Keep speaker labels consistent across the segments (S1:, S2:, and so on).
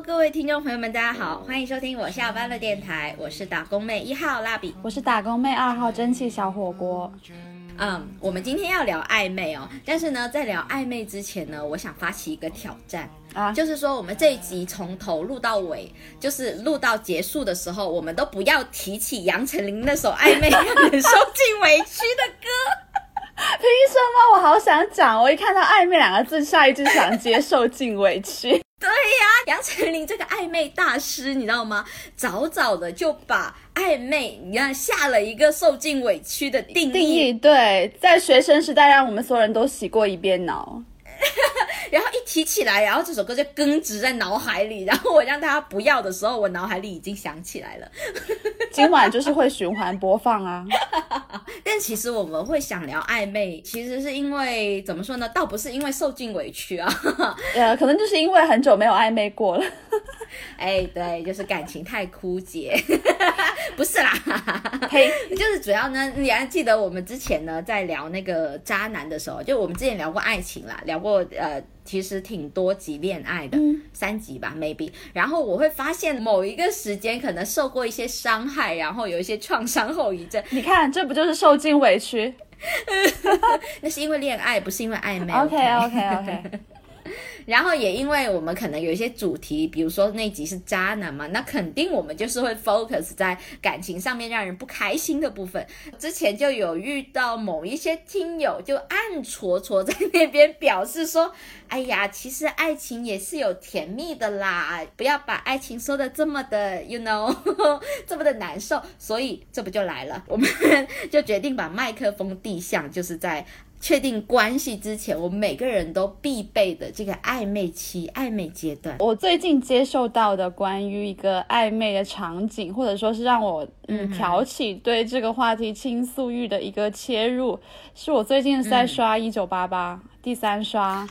S1: Hello，各位听众朋友们，大家好，欢迎收听我下班了电台，我是打工妹一号蜡笔，
S2: 我是打工妹二号蒸汽小火锅。
S1: 嗯，我们今天要聊暧昧哦，但是呢，在聊暧昧之前呢，我想发起一个挑战啊，就是说我们这一集从头录到尾，就是录到结束的时候，我们都不要提起杨丞琳那首暧昧让人受尽委屈的歌。
S2: 凭什么？我好想讲，我一看到暧昧两个字，下一句想接受尽委屈。
S1: 杨丞琳这个暧昧大师，你知道吗？早早的就把暧昧，你看下了一个受尽委屈的定义。
S2: 对，在学生时代，让我们所有人都洗过一遍脑。
S1: 然后一提起来，然后这首歌就根植在脑海里。然后我让大家不要的时候，我脑海里已经想起来了。
S2: 今晚就是会循环播放啊。
S1: 但其实我们会想聊暧昧，其实是因为怎么说呢？倒不是因为受尽委屈啊，
S2: 呃，可能就是因为很久没有暧昧过了。
S1: 哎，对，就是感情太枯竭。不是啦，嘿，就是主要呢，你还记得我们之前呢在聊那个渣男的时候，就我们之前聊过爱情啦，聊过呃。其实挺多集恋爱的，三集吧，maybe。然后我会发现某一个时间可能受过一些伤害，然后有一些创伤后遗症。
S2: 你看，这不就是受尽委屈？
S1: 那是因为恋爱，不是因为暧昧。
S2: OK OK OK。
S1: 然后也因为我们可能有一些主题，比如说那集是渣男嘛，那肯定我们就是会 focus 在感情上面让人不开心的部分。之前就有遇到某一些听友就暗戳戳在那边表示说：“哎呀，其实爱情也是有甜蜜的啦，不要把爱情说的这么的，you know，这么的难受。”所以这不就来了，我们 就决定把麦克风递向，就是在。确定关系之前，我们每个人都必备的这个暧昧期、暧昧阶段。
S2: 我最近接受到的关于一个暧昧的场景，或者说是让我嗯挑起对这个话题倾诉欲的一个切入，是我最近在刷一九八八第三刷，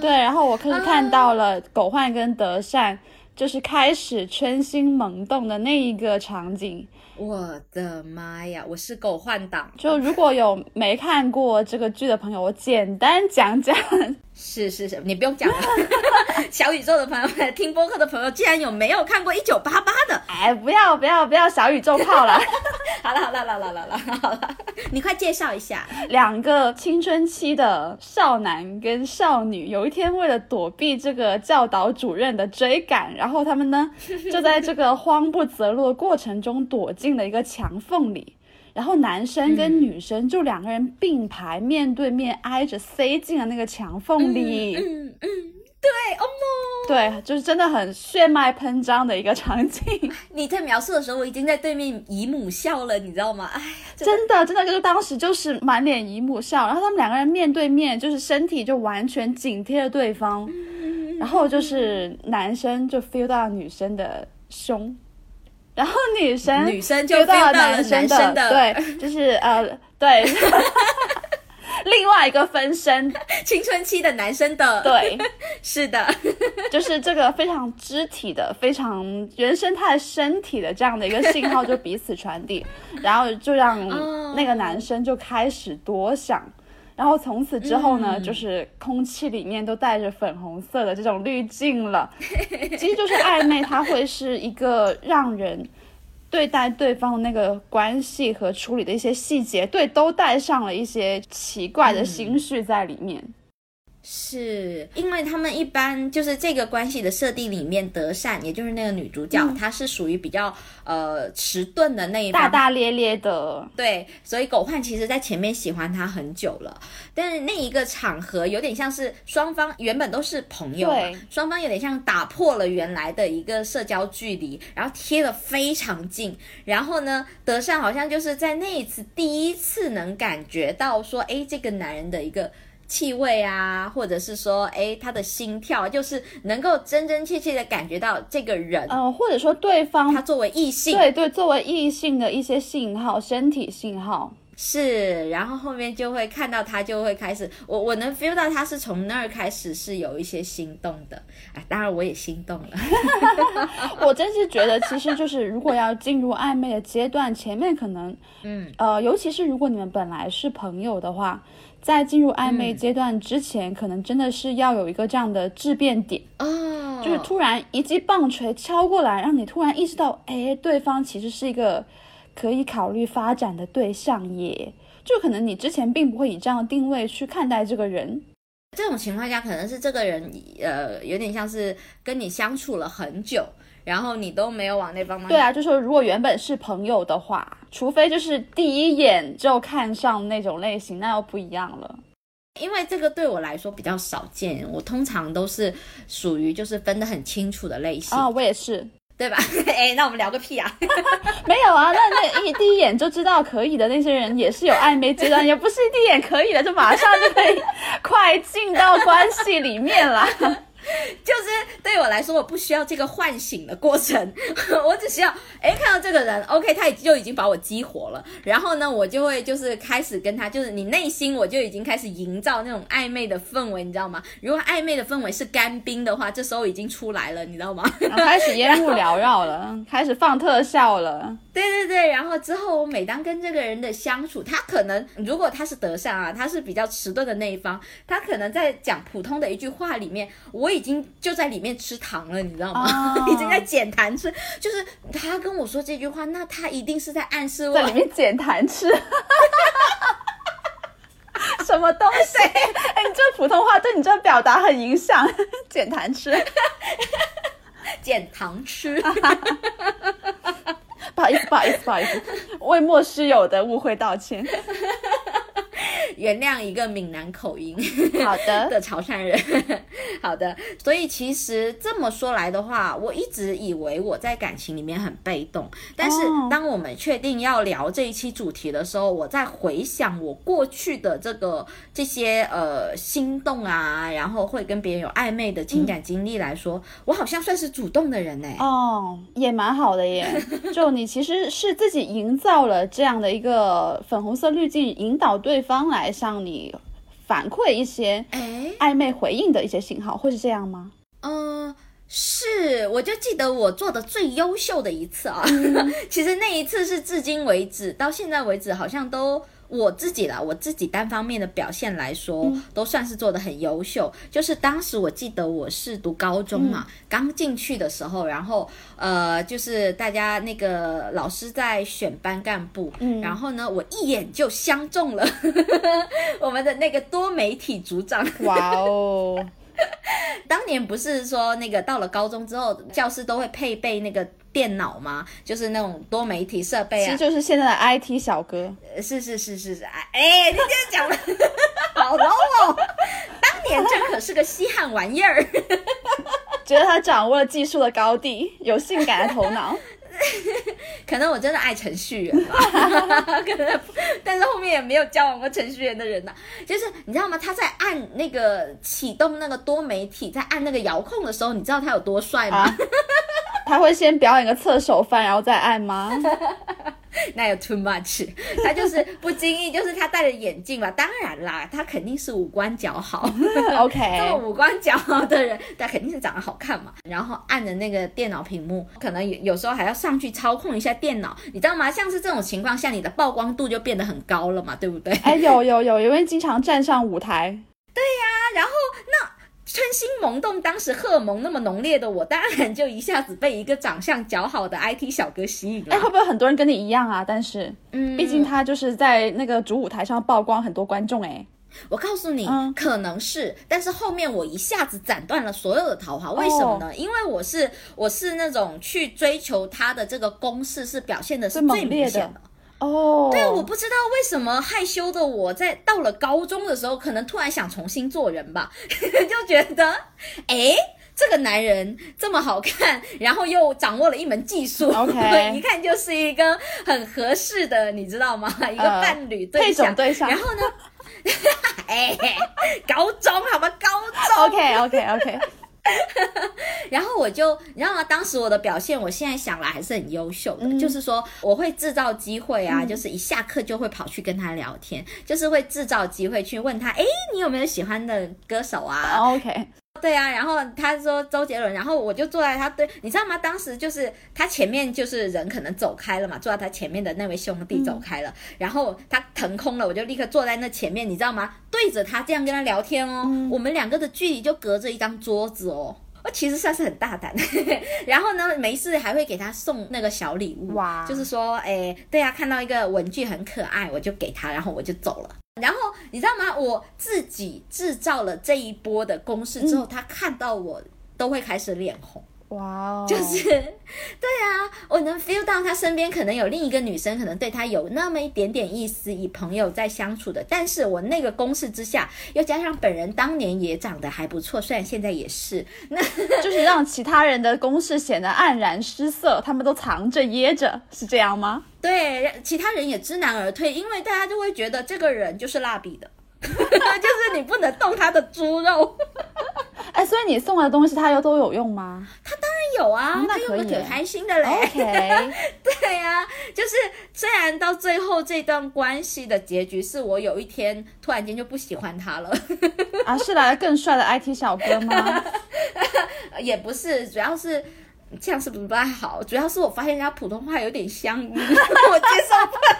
S2: 对，然后我可是看到了狗焕跟德善就是开始春心萌动的那一个场景。
S1: 我的妈呀！我是狗换挡。
S2: 就如果有没看过这个剧的朋友，我简单讲讲。
S1: 是是是，你不用讲了。小宇宙的朋友们，听播客的朋友，竟然有没有看过一九八八的，
S2: 哎，不要不要不要小宇宙泡了。
S1: 好了好了好了好了好了，你快介绍一下
S2: 两个青春期的少男跟少女，有一天为了躲避这个教导主任的追赶，然后他们呢就在这个慌不择路的过程中躲进了一个墙缝里。然后男生跟女生就两个人并排面对面挨着塞进了那个墙缝里。
S1: 嗯嗯，对，哦
S2: 莫，对，就是真的很血脉喷张的一个场景。
S1: 你在描述的时候，我已经在对面姨母笑了，你知道吗？哎，
S2: 真的真的就是当时就是满脸姨母笑，然后他们两个人面对面，就是身体就完全紧贴着对方，然后就是男生就 feel 到女生的胸。然后女生
S1: 女生就到了男生的，
S2: 对，就是呃，对，另外一个分身，
S1: 青春期的男生的，
S2: 对，
S1: 是的，
S2: 就是这个非常肢体的、非常原生态身体的这样的一个信号就彼此传递，然后就让那个男生就开始多想。然后从此之后呢，就是空气里面都带着粉红色的这种滤镜了。其实就是暧昧，它会是一个让人对待对方的那个关系和处理的一些细节，对，都带上了一些奇怪的心绪在里面。
S1: 是因为他们一般就是这个关系的设定里面，德善也就是那个女主角，她是属于比较呃迟钝的那一
S2: 大大咧咧的，
S1: 对，所以狗焕其实在前面喜欢她很久了，但是那一个场合有点像是双方原本都是朋友，嘛，双方有点像打破了原来的一个社交距离，然后贴的非常近，然后呢，德善好像就是在那一次第一次能感觉到说，哎，这个男人的一个。气味啊，或者是说，哎，他的心跳，就是能够真真切切的感觉到这个人，
S2: 嗯，或者说对方
S1: 他作为异性，
S2: 对对，作为异性的一些信号，身体信号。
S1: 是，然后后面就会看到他就会开始，我我能 feel 到他是从那儿开始是有一些心动的，哎，当然我也心动了，
S2: 我真是觉得其实就是如果要进入暧昧的阶段，前面可能，嗯，呃，尤其是如果你们本来是朋友的话。在进入暧昧阶段之前，可能真的是要有一个这样的质变点
S1: 哦，
S2: 就是突然一记棒槌敲过来，让你突然意识到，哎，对方其实是一个可以考虑发展的对象耶。就可能你之前并不会以这样的定位去看待这个人。
S1: 这种情况下，可能是这个人呃，有点像是跟你相处了很久，然后你都没有往那方面。
S2: 对啊，就说如果原本是朋友的话，除非就是第一眼就看上那种类型，那又不一样了。
S1: 因为这个对我来说比较少见，我通常都是属于就是分得很清楚的类型
S2: 啊，我也是。
S1: 对吧？哎，那我们聊个屁啊！
S2: 没有啊，那那一第一眼就知道可以的那些人，也是有暧昧阶段，也不是一第一眼可以的就马上就可以快进到关系里面了。
S1: 就是对我来说，我不需要这个唤醒的过程，我只需要哎看到这个人，OK，他就已经把我激活了，然后呢，我就会就是开始跟他，就是你内心我就已经开始营造那种暧昧的氛围，你知道吗？如果暧昧的氛围是干冰的话，这时候已经出来了，你知道吗？
S2: 开始烟雾缭绕了，开始放特效了。
S1: 对对对，然后之后我每当跟这个人的相处，他可能如果他是德善啊，他是比较迟钝的那一方，他可能在讲普通的一句话里面，我已经就在里面吃糖了，你知道吗？已经在捡糖吃，就是他跟我说这句话，那他一定是在暗示我
S2: 在里面捡糖吃，什么东西？哎，你这普通话对你这表达很影响，捡糖吃，
S1: 捡糖吃。
S2: 不好意思，不好意思，不好意思，为莫须有的误会道歉。
S1: 原谅一个闽南口音，
S2: 好的
S1: 的潮汕人，好的。所以其实这么说来的话，我一直以为我在感情里面很被动。但是当我们确定要聊这一期主题的时候，我在回想我过去的这个这些呃心动啊，然后会跟别人有暧昧的情感经历来说，我好像算是主动的人呢。
S2: 哦，也蛮好的耶。就你其实是自己营造了这样的一个粉红色滤镜，引导对方来。向你反馈一些暧昧回应的一些信号，会是这样吗？
S1: 嗯，是，我就记得我做的最优秀的一次啊，其实那一次是至今为止到现在为止好像都。我自己啦，我自己单方面的表现来说，都算是做的很优秀。就是当时我记得我是读高中嘛，刚进去的时候，然后呃，就是大家那个老师在选班干部，然后呢，我一眼就相中了 我们的那个多媒体组长。
S2: 哇哦！
S1: 当年不是说那个到了高中之后，教师都会配备那个电脑吗？就是那种多媒体设备啊，
S2: 其实就是现在的 IT 小哥。
S1: 是是是是是，哎，你这样讲了，好 low 哦！当年这可是个稀罕玩意儿，
S2: 觉得他掌握了技术的高地，有性感的头脑。
S1: 可能我真的爱程序员吧，可能，但是后面也没有交往过程序员的人呐。就是你知道吗？他在按那个启动那个多媒体，在按那个遥控的时候，你知道他有多帅吗？
S2: 他会先表演个侧手翻，然后再按吗？
S1: 那有 too much，他就是不经意，就是他戴着眼镜嘛。当然啦，他肯定是五官姣好。
S2: OK，
S1: 这么五官姣好的人，他肯定是长得好看嘛。然后按着那个电脑屏幕，可能有有时候还要上去操控一下电脑，你知道吗？像是这种情况下，你的曝光度就变得很高了嘛，对不对？
S2: 哎，有有有，因为经常站上舞台。
S1: 对呀，然后那。春心萌动，当时荷尔蒙那么浓烈的我，当然就一下子被一个长相姣好的 IT 小哥吸引了。
S2: 哎，会不会很多人跟你一样啊？但是，嗯，毕竟他就是在那个主舞台上曝光很多观众。哎，
S1: 我告诉你，可能是，但是后面我一下子斩断了所有的桃花。为什么呢？因为我是我是那种去追求他的这个攻势是表现的是最明显的。
S2: 哦，
S1: 对，我不知道为什么害羞的我在到了高中的时候，可能突然想重新做人吧，就觉得，哎，这个男人这么好看，然后又掌握了一门技术
S2: ，OK，
S1: 一看就是一个很合适的，你知道吗？一个伴侣对象，
S2: 对象。
S1: 然后呢，哎，高中好吧？高中
S2: ，OK，OK，OK。
S1: 然后我就，你知道吗？当时我的表现，我现在想来还是很优秀的。就是说，我会制造机会啊，就是一下课就会跑去跟他聊天，就是会制造机会去问他，哎，你有没有喜欢的歌手啊
S2: ？OK。
S1: 对啊，然后他说周杰伦，然后我就坐在他对，你知道吗？当时就是他前面就是人可能走开了嘛，坐在他前面的那位兄弟走开了，然后他腾空了，我就立刻坐在那前面，你知道吗？对着他这样跟他聊天哦，我们两个的距离就隔着一张桌子哦。我其实算是很大胆，然后呢，没事还会给他送那个小礼物，
S2: 哇
S1: 就是说，哎，对啊，看到一个文具很可爱，我就给他，然后我就走了。然后你知道吗？我自己制造了这一波的攻势之后，他看到我都会开始脸红。
S2: 哇哦，
S1: 就是，对啊，我能 feel 到他身边可能有另一个女生，可能对他有那么一点点意思，以朋友在相处的。但是我那个攻势之下，又加上本人当年也长得还不错，虽然现在也是，那
S2: 就是让其他人的攻势显得黯然失色，他们都藏着掖着，是这样吗？
S1: 对其他人也知难而退，因为大家就会觉得这个人就是蜡笔的，就是你不能动他的猪肉。
S2: 哎，所以你送的东西他又都有用吗他当然
S1: 有啊，
S2: 哦那可以
S1: 挺开心的嘞。
S2: ？OK，
S1: 对呀、就是虽然到最后这段关系的结局是我有一天突然间就不喜欢他了，
S2: 啊，是来了更帅的 IT 小哥吗？
S1: 也不是，主要是。这样是不是不太好？主要是我发现人家普通话有点乡音，我接受不了。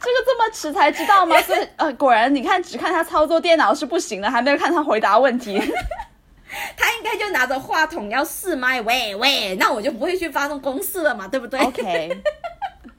S2: 这个这么迟才知道吗？所以呃，果然你看，只看他操作电脑是不行的，还没有看他回答问题。
S1: 他应该就拿着话筒要试麦，喂喂，那我就不会去发动攻势了嘛，对不对
S2: OK，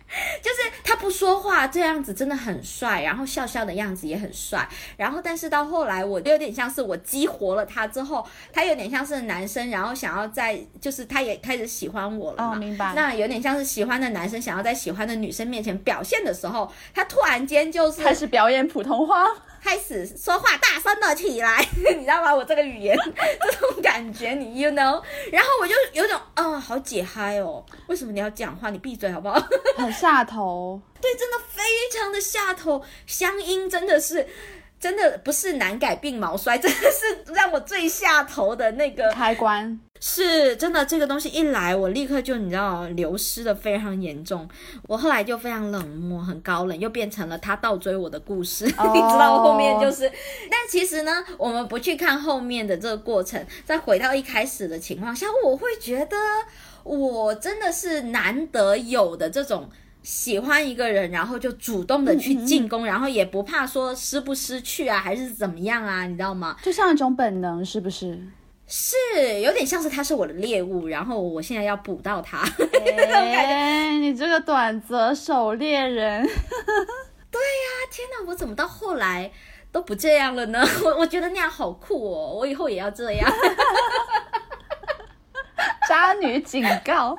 S1: 就是他不说话这样子真的很帅，然后笑笑的样子也很帅，然后但是到后来我有点像是我激活了他之后，他有点像是男生，然后想要在就是他也开始喜欢我了嘛，
S2: 哦明白。
S1: 那有点像是喜欢的男生想要在喜欢的女生面前表现的时候，他突然间就是
S2: 开始表演普通话。
S1: 开始说话大声了起来，你知道吗？我这个语言这种感觉，你 you know，然后我就有种啊、好解嗨哦，为什么你要讲话？你闭嘴好不好？
S2: 很下头，
S1: 对，真的非常的下头，乡音真的是。真的不是难改鬓毛衰，真的是让我最下头的那个，
S2: 开关。
S1: 是真的。这个东西一来，我立刻就你知道流失的非常严重。我后来就非常冷漠，很高冷，又变成了他倒追我的故事。你知道后面就是，但其实呢，我们不去看后面的这个过程，再回到一开始的情况下，我会觉得我真的是难得有的这种。喜欢一个人，然后就主动的去进攻，然后也不怕说失不失去啊，还是怎么样啊，你知道吗？
S2: 就像一种本能，是不是？
S1: 是有点像是他是我的猎物，然后我现在要捕到他。
S2: 哎，你这个短则手猎人，对呀
S1: 天哪，我怎么到后来都不这样了呢？我我觉得那样好酷哦，我以后也要这样。
S2: 渣女警告。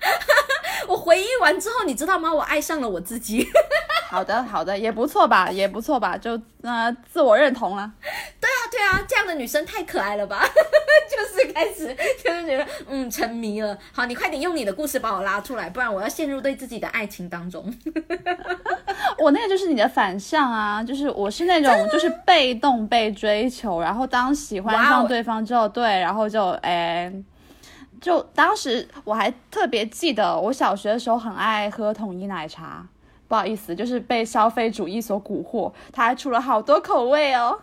S1: 我回忆完之后，你知道吗？我爱上了我自己。
S2: 好的，好的，也不错吧，也不错吧，就呃自我认同了。
S1: 对啊，对啊，这样的女生太可爱了吧？就是开始就是觉得嗯沉迷了。好，你快点用你的故事把我拉出来，不然我要陷入对自己的爱情当中。
S2: 我那个就是你的反向啊，就是我是那种就是被动被追求，然后当喜欢上对方之后，对，然后就哎。就当时我还特别记得，我小学的时候很爱喝统一奶茶。不好意思，就是被消费主义所蛊惑，它还出了好多口味哦。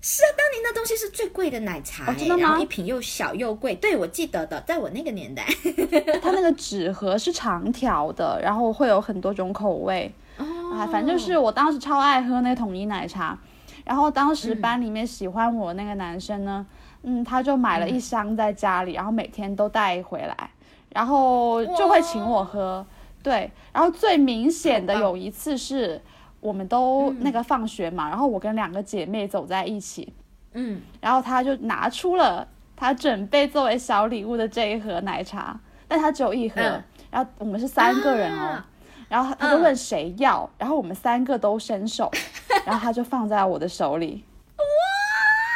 S1: 是啊，当年那东西是最贵的奶茶、欸
S2: 哦真的吗
S1: 然后一瓶又小又贵。对，我记得的，在我那个年代。
S2: 它那个纸盒是长条的，然后会有很多种口味。
S1: 哦
S2: 啊，反正就是我当时超爱喝那统一奶茶，然后当时班里面喜欢我那个男生呢，嗯，他就买了一箱在家里，然后每天都带回来，然后就会请我喝。对，然后最明显的有一次是我们都那个放学嘛，然后我跟两个姐妹走在一起，
S1: 嗯，
S2: 然后他就拿出了他准备作为小礼物的这一盒奶茶，但他只有一盒，
S1: 嗯。
S2: 然后我们是三个人哦，
S1: 啊。
S2: 然后他就问谁要，然后我们三个都伸手，然后他就放在我的手里，哇，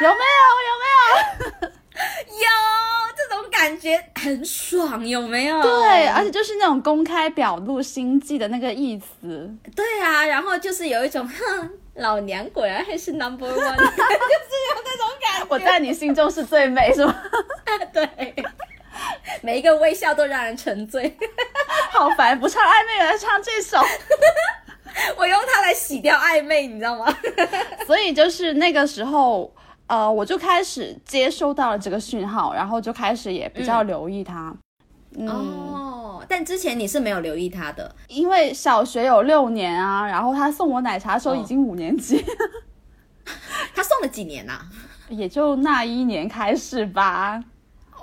S2: 有没有？有没有？
S1: 有这种感觉很爽，有没有？
S2: 对，而且就是那种公开表露心迹的那个意思，
S1: 对啊，然后就是有一种哼，老娘果然还是 number one，就是有那种感觉。
S2: 我在你心中是最美，是吗？
S1: 对，每一个微笑都让人沉醉。
S2: 好烦，不唱暧昧了，唱这首。
S1: 我用它来洗掉暧昧，你知道吗？
S2: 所以就是那个时候，呃，我就开始接收到了这个讯号，然后就开始也比较留意他。嗯，
S1: 哦，但之前你是没有留意他的。
S2: 因为小学有六年啊，然后他送我奶茶的时候
S1: 哦
S2: 已经五年级，
S1: 他送了几年呐、
S2: 也就那一年开始吧。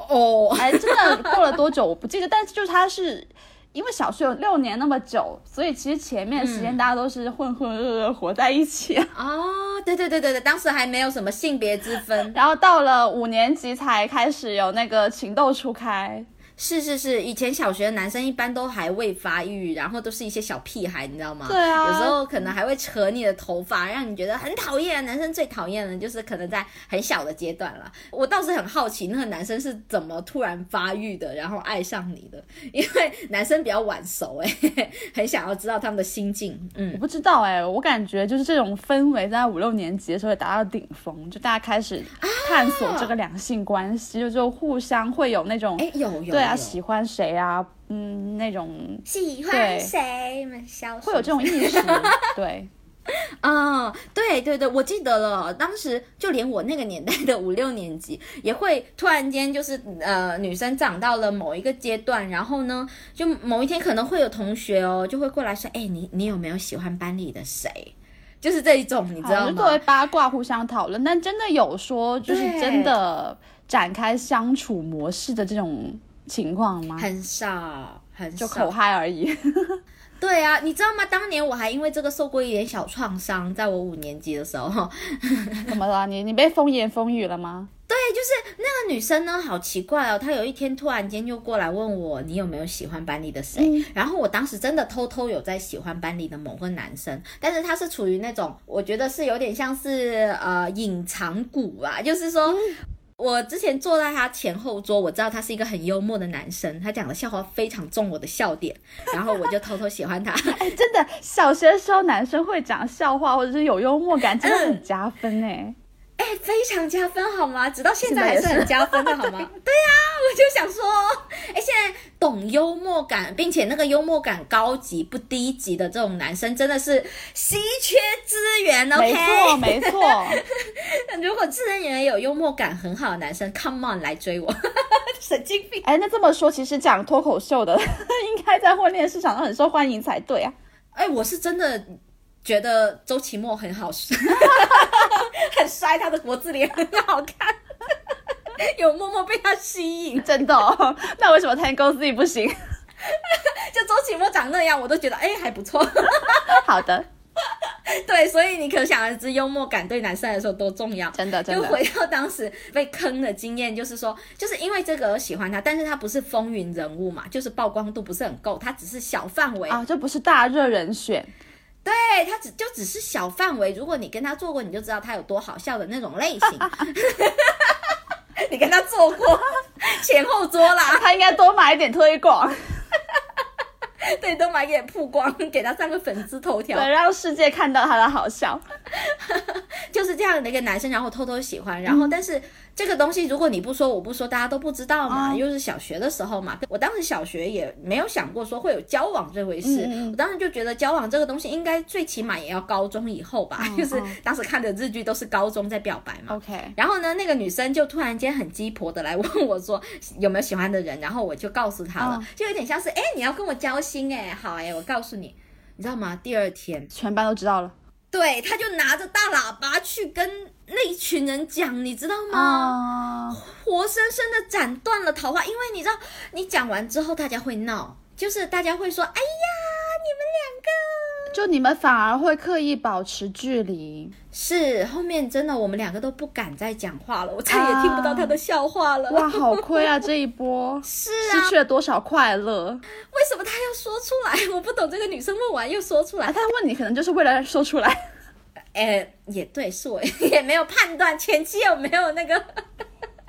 S1: 哦，
S2: 哎，真的过了多久我不记得，但是就是他是。因为小学有六年那么久，所以其实前面时间大家都是浑浑噩噩活在一起。
S1: 哦，对对对对对，当时还没有什么性别之分，
S2: 然后到了五年级才开始有那个情窦初开。
S1: 是是是，以前小学的男生一般都还未发育，然后都是一些小屁孩，你知道吗？
S2: 对啊。
S1: 有时候可能还会扯你的头发，让你觉得很讨厌。男生最讨厌的就是可能在很小的阶段了。我倒是很好奇，那个男生是怎么突然发育的，然后爱上你的？因为男生比较晚熟，哎，很想要知道他们的心境。嗯，
S2: 我不知道哎，我感觉就是这种氛围在五六年级的时候达到顶峰，就大家开始探索这个两性关系，就就互相会有那种
S1: 哎有有。
S2: 啊，喜欢谁啊？嗯，那种
S1: 喜欢谁？
S2: 会有这种意识，对，
S1: 啊，对对对，我记得了，当时就连我那个年代的五六年级，也会突然间就是呃，女生长到了某一个阶段，然后呢，就某一天可能会有同学哦，就会过来说，哎，你你有没有喜欢班里的谁？就是这一种，你知道吗？
S2: 作为八卦互相讨论，但真的有说就是真的展开相处模式的这种。情况吗？
S1: 很少，很少，
S2: 就口嗨而已。
S1: 对啊，你知道吗？当年我还因为这个受过一点小创伤，在我五年级的时候。
S2: 怎么了？你你被风言风语了吗？
S1: 对，就是那个女生呢，好奇怪哦。她有一天突然间就过来问我，你有没有喜欢班里的谁？然后我当时真的偷偷有在喜欢班里的某个男生，但是他是处于那种我觉得是有点像是呃隐藏股啊，就是说。我之前坐在他前后桌，我知道他是一个很幽默的男生，他讲的笑话非常中我的笑点，然后我就偷偷喜欢他。
S2: 哎，真的，小学时候男生会讲笑话或者是有幽默感，真的很加分哎。
S1: 哎，非常加分好吗？直到现在还是很加分的好吗？对呀，我就想说，哎，现在懂幽默感，并且那个幽默感高级不低级的这种男生，真的是稀缺资源。OK，
S2: 没错没错。
S1: 如果自然也有幽默感很好的男生，Come on 来追我，神经病。
S2: 哎，那这么说，其实讲脱口秀的，应该在婚恋市场上很受欢迎才对啊。
S1: 哎，我是真的。觉得周奇墨很好帅，很帅，他的国字脸很好看，有默默被他吸引，
S2: 真的。哦那为什么 Tango Z 不行？
S1: 就周奇墨长那样，我都觉得哎还不错。
S2: 好的，
S1: 对，所以你可想而知幽默感对男生来说多重要。
S2: 真的，真的。
S1: 就回到当时被坑的经验，就是说，就是因为这个而喜欢他，但是他不是风云人物嘛，就是曝光度不是很够，他只是小范围
S2: 啊，这不是大热人选。
S1: 对他只就只是小范围，如果你跟他做过，你就知道他有多好笑的那种类型。你跟他做过前后桌啦，
S2: 他应该多买一点推广。
S1: 对，多买点曝光，给他上个粉丝头条，
S2: 对，让世界看到他的好笑。
S1: 就是这样的一个男生，然后偷偷喜欢，然后但是。这个东西，如果你不说，我不说，大家都不知道嘛。又是小学的时候嘛，我当时小学也没有想过说会有交往这回事。我当时就觉得交往这个东西，应该最起码也要高中以后吧。就是当时看的日剧都是高中在表白嘛。
S2: OK。
S1: 然后呢，那个女生就突然间很鸡婆的来问我说有没有喜欢的人，然后我就告诉她了，就有点像是哎你要跟我交心哎，好哎，我告诉你，你知道吗？第二天
S2: 全班都知道了。
S1: 对，他就拿着大喇叭去跟那一群人讲，你知道吗？活生生的斩断了桃花，因为你知道，你讲完之后大家会闹，就是大家会说，哎呀，你们两个，
S2: 就你们反而会刻意保持距离。
S1: 是，后面真的我们两个都不敢再讲话了，我再也听不到他的笑话了。
S2: 哇，好亏啊，这一波
S1: 是啊
S2: 失去了多少快乐？
S1: 为什么他要说出来？我不懂，这个女生问完又说出来，
S2: 他问你可能就是为了说出来。
S1: 哎，也对，是我也没有判断前期有没有那个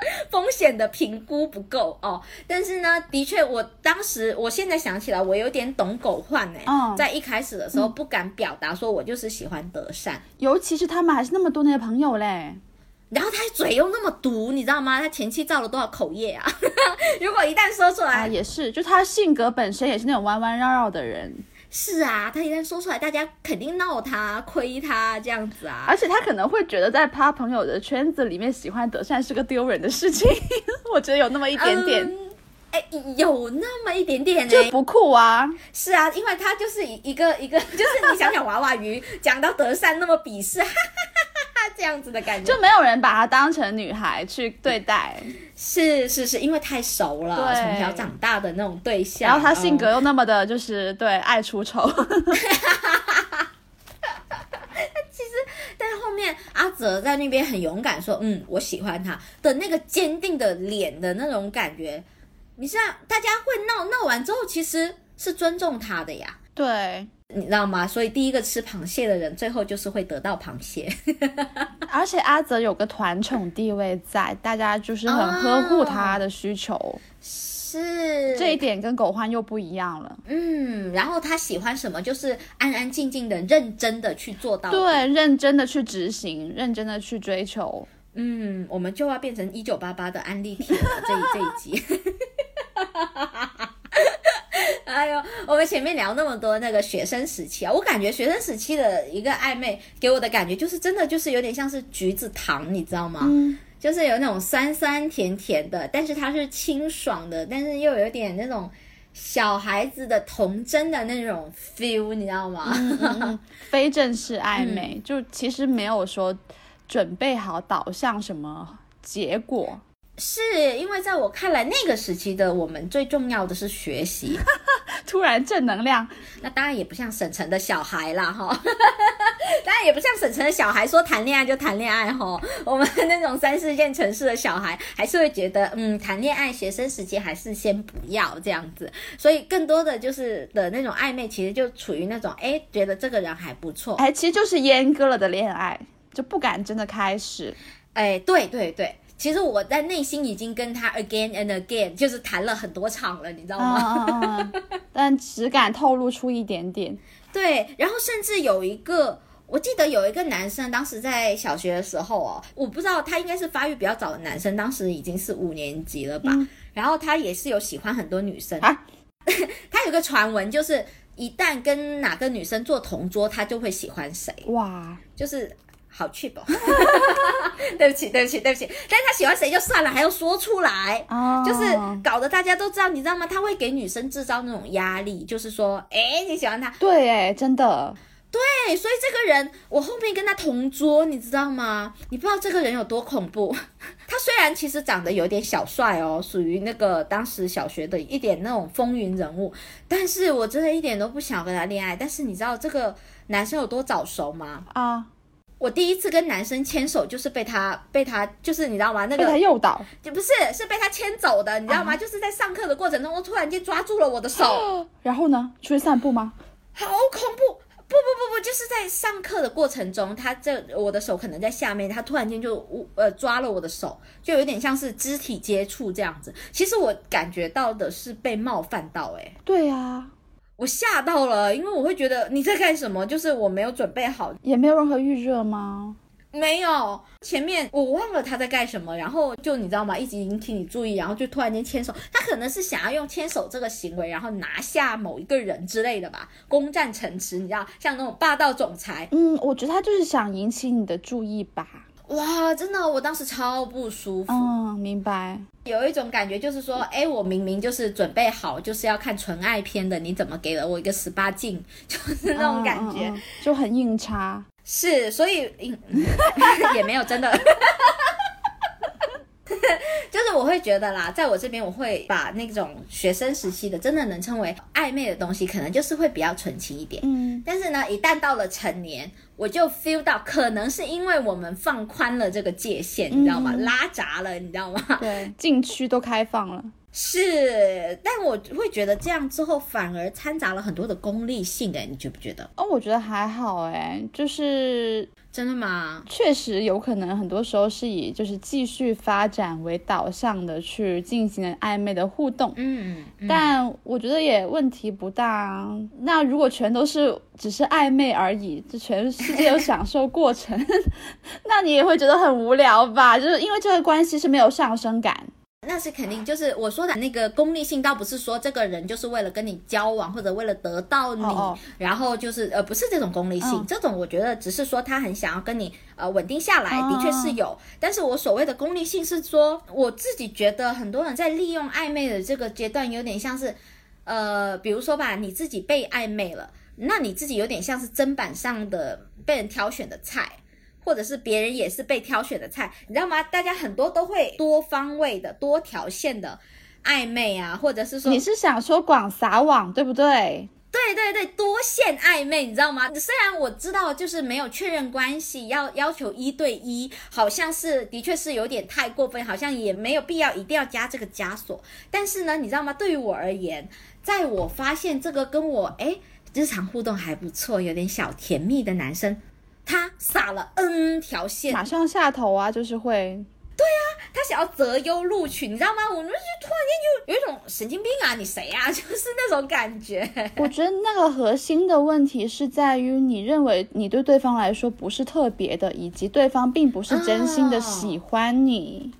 S1: 风险的评估不够哦。但是呢，的确，我当时，我现在想起来，我有点懂狗焕哎，在一开始的时候不敢表达，说我就是喜欢德善，
S2: 尤其是他们还是那么多年的朋友嘞。
S1: 然后他嘴又那么毒，你知道吗？他前期造了多少口业啊？如果一旦说出来，
S2: 也是，就他性格本身也是那种弯弯绕绕的人。
S1: 是啊，他一旦说出来，大家肯定闹他、亏他这样子啊。
S2: 而且他可能会觉得，在他朋友的圈子里面，喜欢德善是个丢人的事情。我觉得有那么一点点，
S1: 哎，有那么一点点，
S2: 就不酷啊。
S1: 是啊，因为他就是一一个一个，就是你想想娃娃鱼讲到德善那么鄙视，哈哈哈哈哈，这样子的感觉，
S2: 就没有人把她当成女孩去对待。
S1: 是是是，因为太熟了，
S2: 对
S1: 从小长大的那种对象，
S2: 然后她性格
S1: 嗯
S2: 又那么的，就是对爱出丑。
S1: 其实但是后面阿泽在那边很勇敢说，嗯，我喜欢他的那个坚定的脸的那种感觉，你知道，大家会闹闹完之后，其实是尊重他的呀。
S2: 对，
S1: 你知道吗？所以第一个吃螃蟹的人，最后就是会得到螃蟹。
S2: 而且阿泽有个团宠地位在，大家就是很呵护他的需求，
S1: 是
S2: 这一点跟狗焕又不一样了。
S1: 嗯，然后他喜欢什么，就是安安静静的、认真的去做到。，
S2: 对，认真的去执行，认真的去追求。
S1: 嗯，我们就要变成一九八八的安利帖了。这一这一集。哎呦，我们前面聊那么多那个学生时期啊，我感觉学生时期的一个暧昧给我的感觉就是真的就是有点像是橘子糖，你知道吗？
S2: 嗯，
S1: 就是有那种酸酸甜甜的，但是它是清爽的，但是又有点那种小孩子的童真的那种 feel，你知道吗？
S2: 嗯 非正式暧
S1: 嗯
S2: 昧，就其实没有说准备好导向什么结果。
S1: 是因为在我看来，那个时期的我们最重要的是学习，
S2: 突然正能量，
S1: 那当然也不像沈晨的小孩啦，哈，当然也不像沈晨的小孩说谈恋爱就谈恋爱哈。我们那种三四线城市的小孩，还是会觉得，嗯，谈恋爱学生时期还是先不要这样子。所以更多的就是的那种暧昧，其实就处于那种，哎，觉得这个人还不错，
S2: 哎，其实就是阉割了的恋爱，就不敢真的开始。
S1: 哎，对对对。其实我在内心已经跟他 again and again，就是谈了很多场了，你知道吗？
S2: 嗯嗯嗯，但只敢透露出一点点。
S1: 对，然后甚至有一个，我记得有一个男生，当时在小学的时候哦，我不知道他应该是发育比较早的男生，当时已经是五年级了吧。然后他也是有喜欢很多女生
S2: 啊，
S1: 他有个传闻就是。一旦跟哪个女生做同桌，他就会喜欢谁，
S2: 哇，
S1: 就是好 cheap 哦。对不起，对不起，对不起。但是他喜欢谁就算了，还要说出来。
S2: 哦，
S1: 就是搞得大家都知道，你知道吗？他会给女生制造那种压力，就是说，哎，你喜欢他，
S2: 对，哎，真的，
S1: 对，所以这个人，我后面跟他同桌，你知道吗？你不知道这个人有多恐怖。他虽然其实长得有点小帅哦，属于那个当时小学的一点那种风云人物，但是我真的一点都不想跟他恋爱。但是你知道这个男生有多早熟吗？
S2: 啊，
S1: 我第一次跟男生牵手就是被他被他就是你知道吗？那
S2: 被他
S1: 个
S2: 诱导，
S1: 就不是是被他牵走的，你知道吗？就是在上课的过程中，我突然间抓住了我的手。
S2: 然后呢，出去散步吗？
S1: 好恐怖！不不不不，就是在上课的过程中，他这我的手可能在下面，他突然间就呃抓了我的手，就有点像是肢体接触这样子。其实我感觉到的是被冒犯到、欸，诶，
S2: 对呀、
S1: 我吓到了，因为我会觉得你在干什么？就是我没有准备好，
S2: 也没有任何预热吗？
S1: 没有前面我忘了他在干什么，然后就你知道吗？一直引起你注意，然后就突然间牵手，他可能是想要用牵手这个行为，然后拿下某一个人之类的吧，攻占城池，你知道，像那种霸道总裁。
S2: 嗯，我觉得他就是想引起你的注意吧。
S1: 哇，真的，我当时超不舒服，
S2: 嗯，明白。
S1: 有一种感觉就是说，哎，我明明就是准备好就是要看纯爱片的，你怎么给了我一个十八禁，就是那种感觉。
S2: 嗯嗯嗯就很硬插。
S1: 是，所以嗯 也没有真的。就是我会觉得啦，在我这边，我会把那种学生时期的真的能称为暧昧的东西，可能就是会比较纯情一点。
S2: 嗯，
S1: 但是呢，一旦到了成年，我就 feel 到，可能是因为我们放宽了这个界限，你知道吗？
S2: 嗯
S1: 拉闸了，你知道吗？
S2: 对，禁区都开放了。
S1: 是，但我会觉得这样之后反而掺杂了很多的功利性，哎，你觉不觉得？
S2: 哦，我觉得还好哎，就是
S1: 真的吗？
S2: 确实有可能很多时候是以就是继续发展为导向的去进行暧昧的互动。
S1: 嗯，嗯
S2: 但我觉得也问题不大啊。那如果全都是只是暧昧而已，这全世界有享受过程，那你也会觉得很无聊吧？就是因为这个关系是没有上升感。
S1: 那是肯定，就是我说的那个功利性，倒不是说这个人就是为了跟你交往，或者为了得到你，
S2: 哦哦
S1: 然后就是呃，不是这种功利性，
S2: 嗯
S1: 这种我觉得只是说他很想要跟你呃稳定下来，
S2: 哦
S1: 的确是有。但是我所谓的功利性是说，我自己觉得很多人在利用暧昧的这个阶段，有点像是呃，比如说吧，你自己被暧昧了，那你自己有点像是砧板上的被人挑选的菜。或者是别人也是被挑选的菜，你知道吗？大家很多都会多方位的、多条线的暧昧啊，或者是说
S2: 你是想说广撒网，对不对？
S1: 对对对，多线暧昧，你知道吗？虽然我知道就是没有确认关系，要要求一对一，好像是的确是有点太过分，好像也没有必要一定要加这个枷锁。但是呢，你知道吗？对于我而言，在我发现这个跟我哎日常互动还不错，有点小甜蜜的男生，他撒了 N 条线，
S2: 马上下头啊，就是会。
S1: 对呀，他想要择优录取，你知道吗？我们就突然间就有一种神经病啊！你谁呀？就是那种感觉。
S2: 我觉得那个核心的问题是在于，你认为你对对方来说不是特别的，以及对方并不是真心的喜欢你。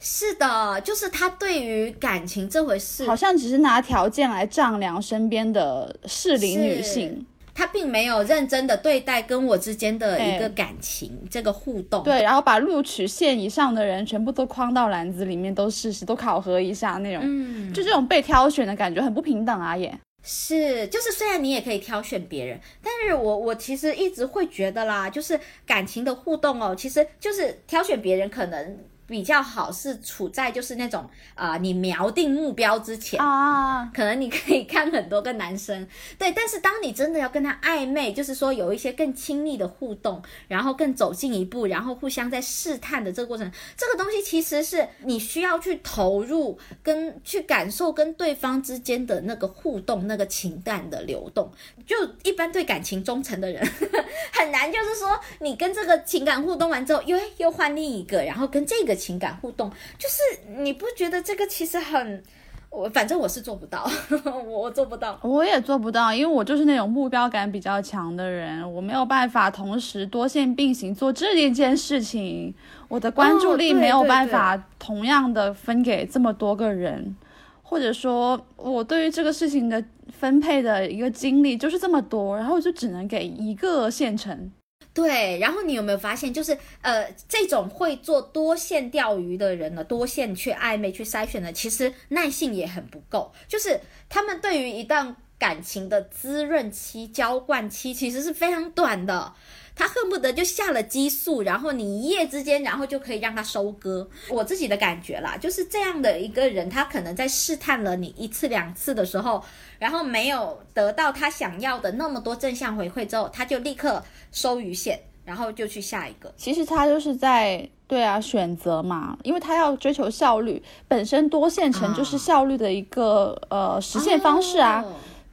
S1: 是的，就是他对于感情这回事，
S2: 好像只是拿条件来丈量身边的适龄女性。
S1: 他并没有认真的对待跟我之间的一个感情，这个互动。
S2: 对，然后把录取线以上的人全部都框到篮子里面，都试试，都考核一下那种。嗯，就这种被挑选的感觉很不平等啊！也
S1: 是，就是虽然你也可以挑选别人，但是我我其实一直会觉得啦，就是感情的互动哦，其实就是挑选别人可能。比较好是处在就是那种啊，你瞄定目标之前啊，可能你可以看很多个男生，对，但是当你真的要跟他暧昧，就是说有一些更亲密的互动，然后更走近一步，然后互相在试探的这个过程，这个东西其实是你需要去投入跟去感受跟对方之间的那个互动，那个情感的流动。就一般对感情忠诚的人 很难，就是说你跟这个情感互动完之后，又又换另一个，然后跟这个。情感互动，就是你不觉得这个其实很，我反正我是做不到，我我做不到，
S2: 我也做不到，因为我就是那种目标感比较强的人，我没有办法同时多线并行做这一件事情，我的关注力没有办法同样的分给这么多个人，或者说我对于这个事情的分配的一个精力就是这么多，然后就只能给一个县城。
S1: 对，然后你有没有发现，就是呃，这种会做多线钓鱼的人呢，多线去暧昧、去筛选的，其实耐性也很不够。就是他们对于一段感情的滋润期、浇灌期，其实是非常短的。他恨不得就下了激素，然后你一夜之间，然后就可以让他收割。我自己的感觉啦，就是这样的一个人，他可能在试探了你一次两次的时候，然后没有得到他想要的那么多正向回馈之后，他就立刻收鱼线，然后就去下一个。
S2: 其实他就是在对啊选择嘛，因为他要追求效率，本身多线程就是效率的一个呃实现方式啊。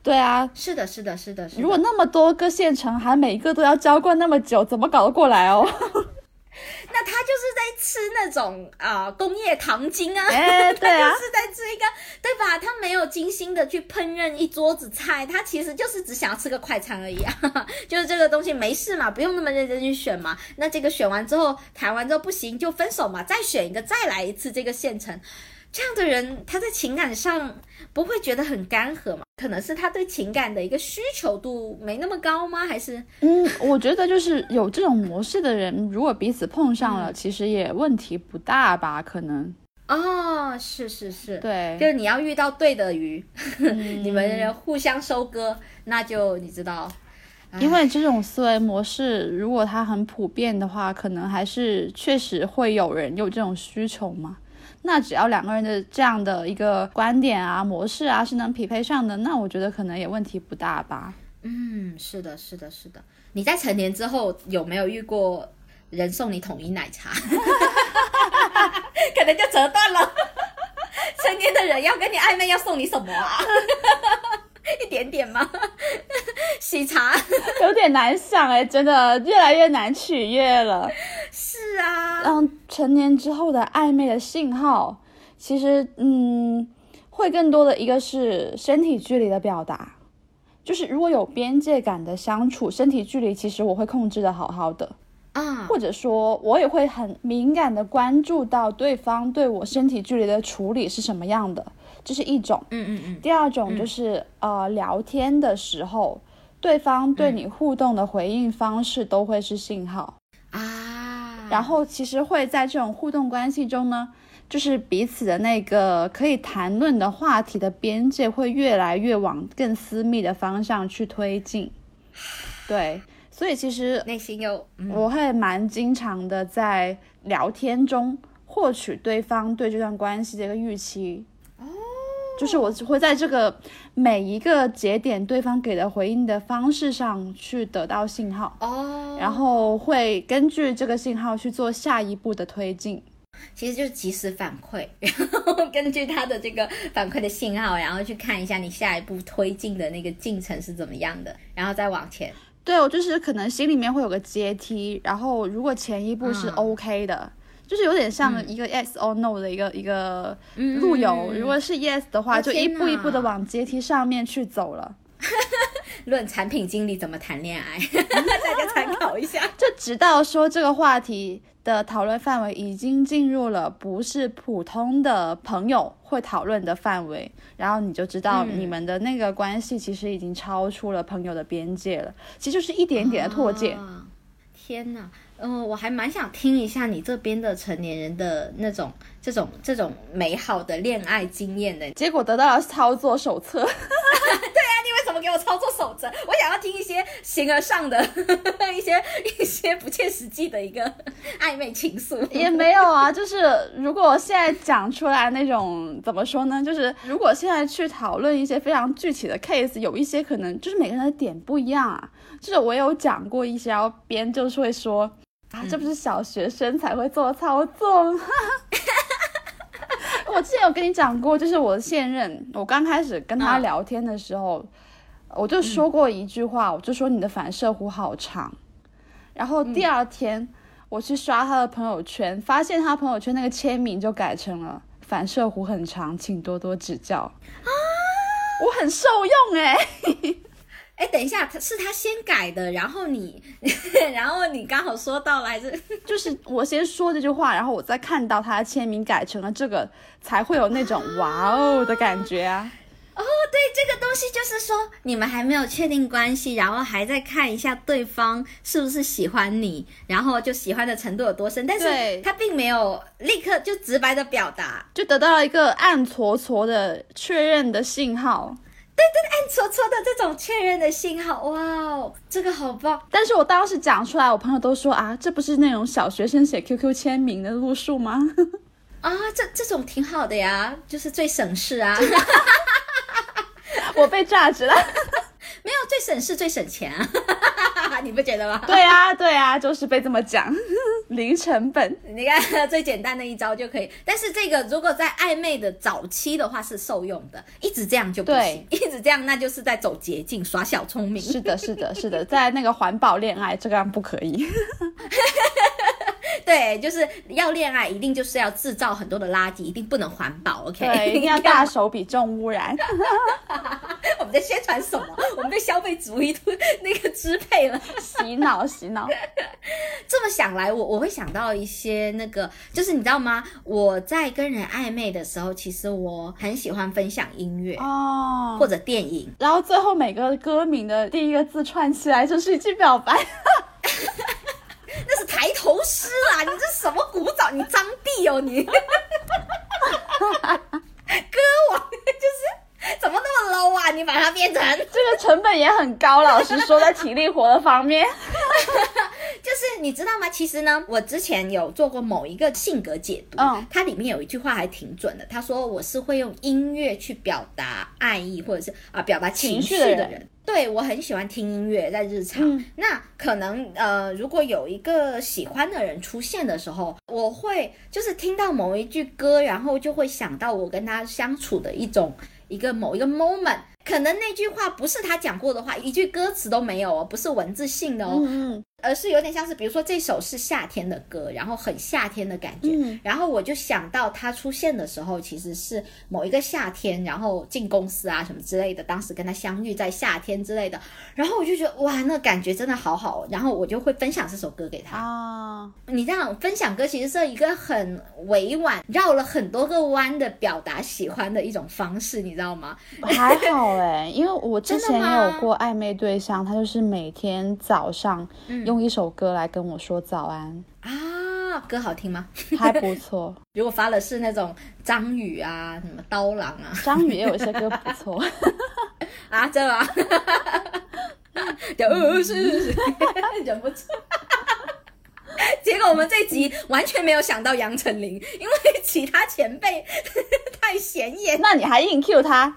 S2: 对啊，
S1: 是的，是的，是的，是。
S2: 如果那么多个县城，还每一个都要浇灌那么久，怎么搞得过来哦？
S1: 那他就是在吃那种啊工业糖精啊，
S2: 哎，对啊，
S1: 是在吃一个，对吧？他没有精心的去烹饪一桌子菜，他其实就是只想要吃个快餐而已啊。就是这个东西没事嘛，不用那么认真去选嘛。那这个选完之后，谈完之后不行就分手嘛，再选一个，再来一次这个县城。这样的人，他在情感上不会觉得很干涸吗？可能是他对情感的一个需求度没那么高吗？还是？
S2: 嗯，我觉得就是有这种模式的人，如果彼此碰上了，其实也问题不大吧？可能。
S1: 哦，是是是，
S2: 对，
S1: 就是你要遇到对的鱼，你们互相收割，那就你知道。
S2: 因为这种思维模式，如果它很普遍的话，可能还是确实会有人有这种需求嘛。那只要两个人的这样的一个观点啊、模式啊是能匹配上的，那我觉得可能也问题不大吧。
S1: 嗯，是的，是的，是的。你在成年之后有没有遇过人送你统一奶茶？可能就折断了。成年的人要跟你暧昧，要送你什么啊？一点点吗？喜茶
S2: 有点难想哎，真的越来越难取悦了。
S1: 是啊，
S2: 让成年之后的暧昧的信号，其实嗯，会更多的一个是身体距离的表达，就是如果有边界感的相处，身体距离其实我会控制的好好的啊，或者说我也会很敏感的关注到对方对我身体距离的处理是什么样的。这是一种，
S1: 嗯嗯嗯。
S2: 第二种就是呃，聊天的时候，对方对你互动的回应方式都会是信号
S1: 啊。
S2: 然后其实会在这种互动关系中呢，就是彼此的那个可以谈论的话题的边界会越来越往更私密的方向去推进。对，所以其实
S1: 内心有
S2: 我会蛮经常的在聊天中获取对方对这段关系的一个预期。哦，就是我只会在这个每一个节点对方给的回应的方式上去得到信号。哦，然后会根据这个信号去做下一步的推进。
S1: 其实就是及时反馈，然后根据他的这个反馈的信号，然后去看一下你下一步推进的那个进程是怎么样的，然后再往前。
S2: 对，我就是可能心里面会有个阶梯，然后如果前一步是 OK 的，就是有点像一个 yes or no 的一个一个路由。如果是 yes 的话，就一步一步的往阶梯上面去走了。
S1: 论产品经理怎么谈恋爱，大家参考一下。
S2: 就直到说这个话题的讨论范围已经进入了不是普通的朋友会讨论的范围，然后你就知道你们的那个关系其实已经超出了朋友的边界了。其实就是一点点的拓界。
S1: 天哪，嗯，我还蛮想听一下你这边的成年人的那种这种这种美好的恋爱经验的。
S2: 结果得到了操作手册。对
S1: 啊，你为什么给我操作手册？我想要听一些形而上的 一些一些不切实际的一个暧昧情愫。
S2: 也没有啊，就是如果现在讲出来那种怎么说呢？就是如果现在去讨论一些非常具体的 case，有一些可能就是每个人的点不一样啊。就是我有讲过一些，然后别人就是会说啊，这不是小学生才会做操作吗？我之前有跟你讲过，就是我的现任，我刚开始跟他聊天的时候，我就说过一句话，我就说你的反射弧好长。然后第二天我去刷他的朋友圈，发现他朋友圈那个签名就改成了反射弧很长，请多多指教啊！我很受用哎。
S1: 哎，等一下，他是他先改的，然后你，然后你刚好说到了，还是
S2: 就是我先说这句话，然后我再看到他的签名改成了这个，才会有那种哇哦的感觉啊。
S1: 哦，对，这个东西就是说，你们还没有确定关系，然后还在看一下对方是不是喜欢你，然后就喜欢的程度有多深，但是他并没有立刻就直白的表达，
S2: 就得到了一个暗搓搓的确认的信号。
S1: 对对，暗戳戳的这种确认的信号，哇哦，这个好棒！
S2: 但是我当时讲出来，我朋友都说啊，这不是那种小学生写 QQ 签名的路数吗？
S1: 啊，这这种挺好的呀，就是最省事啊！
S2: 我被榨汁了。
S1: 没有最省事最省钱啊，你不觉得吗？
S2: 对啊，对啊，就是被这么讲，零成本。
S1: 你看最简单的一招就可以，但是这个如果在暧昧的早期的话是受用的，一直这样就不行，一直这样那就是在走捷径耍小聪明。
S2: 是的，是的，是的，在那个环保恋爱这个样不可以。
S1: 对，就是要恋爱，一定就是要制造很多的垃圾，一定不能环保。OK，
S2: 对，一定要大手笔重污染。
S1: 我们在宣传什么？我们被消费主义那个支配了，
S2: 洗脑洗脑。
S1: 这么想来，我我会想到一些那个，就是你知道吗？我在跟人暧昧的时候，其实我很喜欢分享音乐哦，或者电影，
S2: 然后最后每个歌名的第一个字串起来就是一句表白。
S1: 那是抬头诗啦！你这什么古早？你张帝哦你！歌王就是怎么那么 low 啊？你把它变成这
S2: 个成本也很高，老实说，在体力活的方面，
S1: 就是你知道吗？其实呢，我之前有做过某一个性格解读，嗯，它里面有一句话还挺准的，他说我是会用音乐去表达爱意或者是啊表达情绪的人。对我很喜欢听音乐，在日常。那可能呃，如果有一个喜欢的人出现的时候，我会就是听到某一句歌，然后就会想到我跟他相处的一种一个某一个 moment。可能那句话不是他讲过的话，一句歌词都没有哦，不是文字性的哦。而是有点像是，比如说这首是夏天的歌，然后很夏天的感觉，然后我就想到他出现的时候，其实是某一个夏天，然后进公司啊什么之类的，当时跟他相遇在夏天之类的，然后我就觉得哇，那感觉真的好好，然后我就会分享这首歌给他。哦，你这样分享歌其实是一个很委婉、绕了很多个弯的表达喜欢的一种方式，你知道吗？
S2: 还好哎，因为我之前也有过暧昧对象，他就是每天早上。用一首歌来跟我说早安
S1: 啊，歌好听吗？
S2: 还不错。
S1: 如果发的是那种张宇啊，什么刀郎啊，
S2: 张宇也有一些歌不错
S1: 啊，真的吗？就呃是是是，忍不住。结果我们这集完全没有想到杨丞琳，因为其他前辈太显眼。
S2: 那你还硬 Q 他？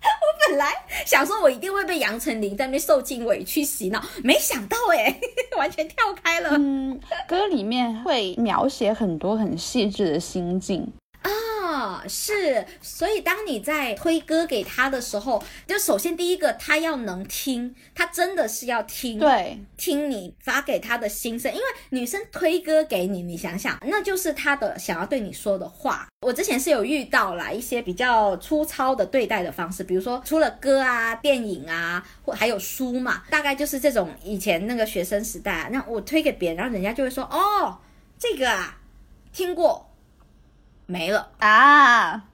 S1: 我本来想说，我一定会被杨丞琳在那边受尽委屈洗脑，没想到哎，完全跳开了。
S2: 嗯，歌里面会描写很多很细致的心境。
S1: 啊，是，所以当你在推歌给他的时候，就首先第一个，他要能听，他真的是要听，
S2: 对，
S1: 听你发给他的心声，因为女生推歌给你，你想想，那就是她的想要对你说的话。我之前是有遇到啦一些比较粗糙的对待的方式，比如说除了歌啊、电影啊，或还有书嘛，大概就是这种以前那个学生时代，啊，那我推给别人，然后人家就会说，哦，这个啊，听过。没了
S2: 啊，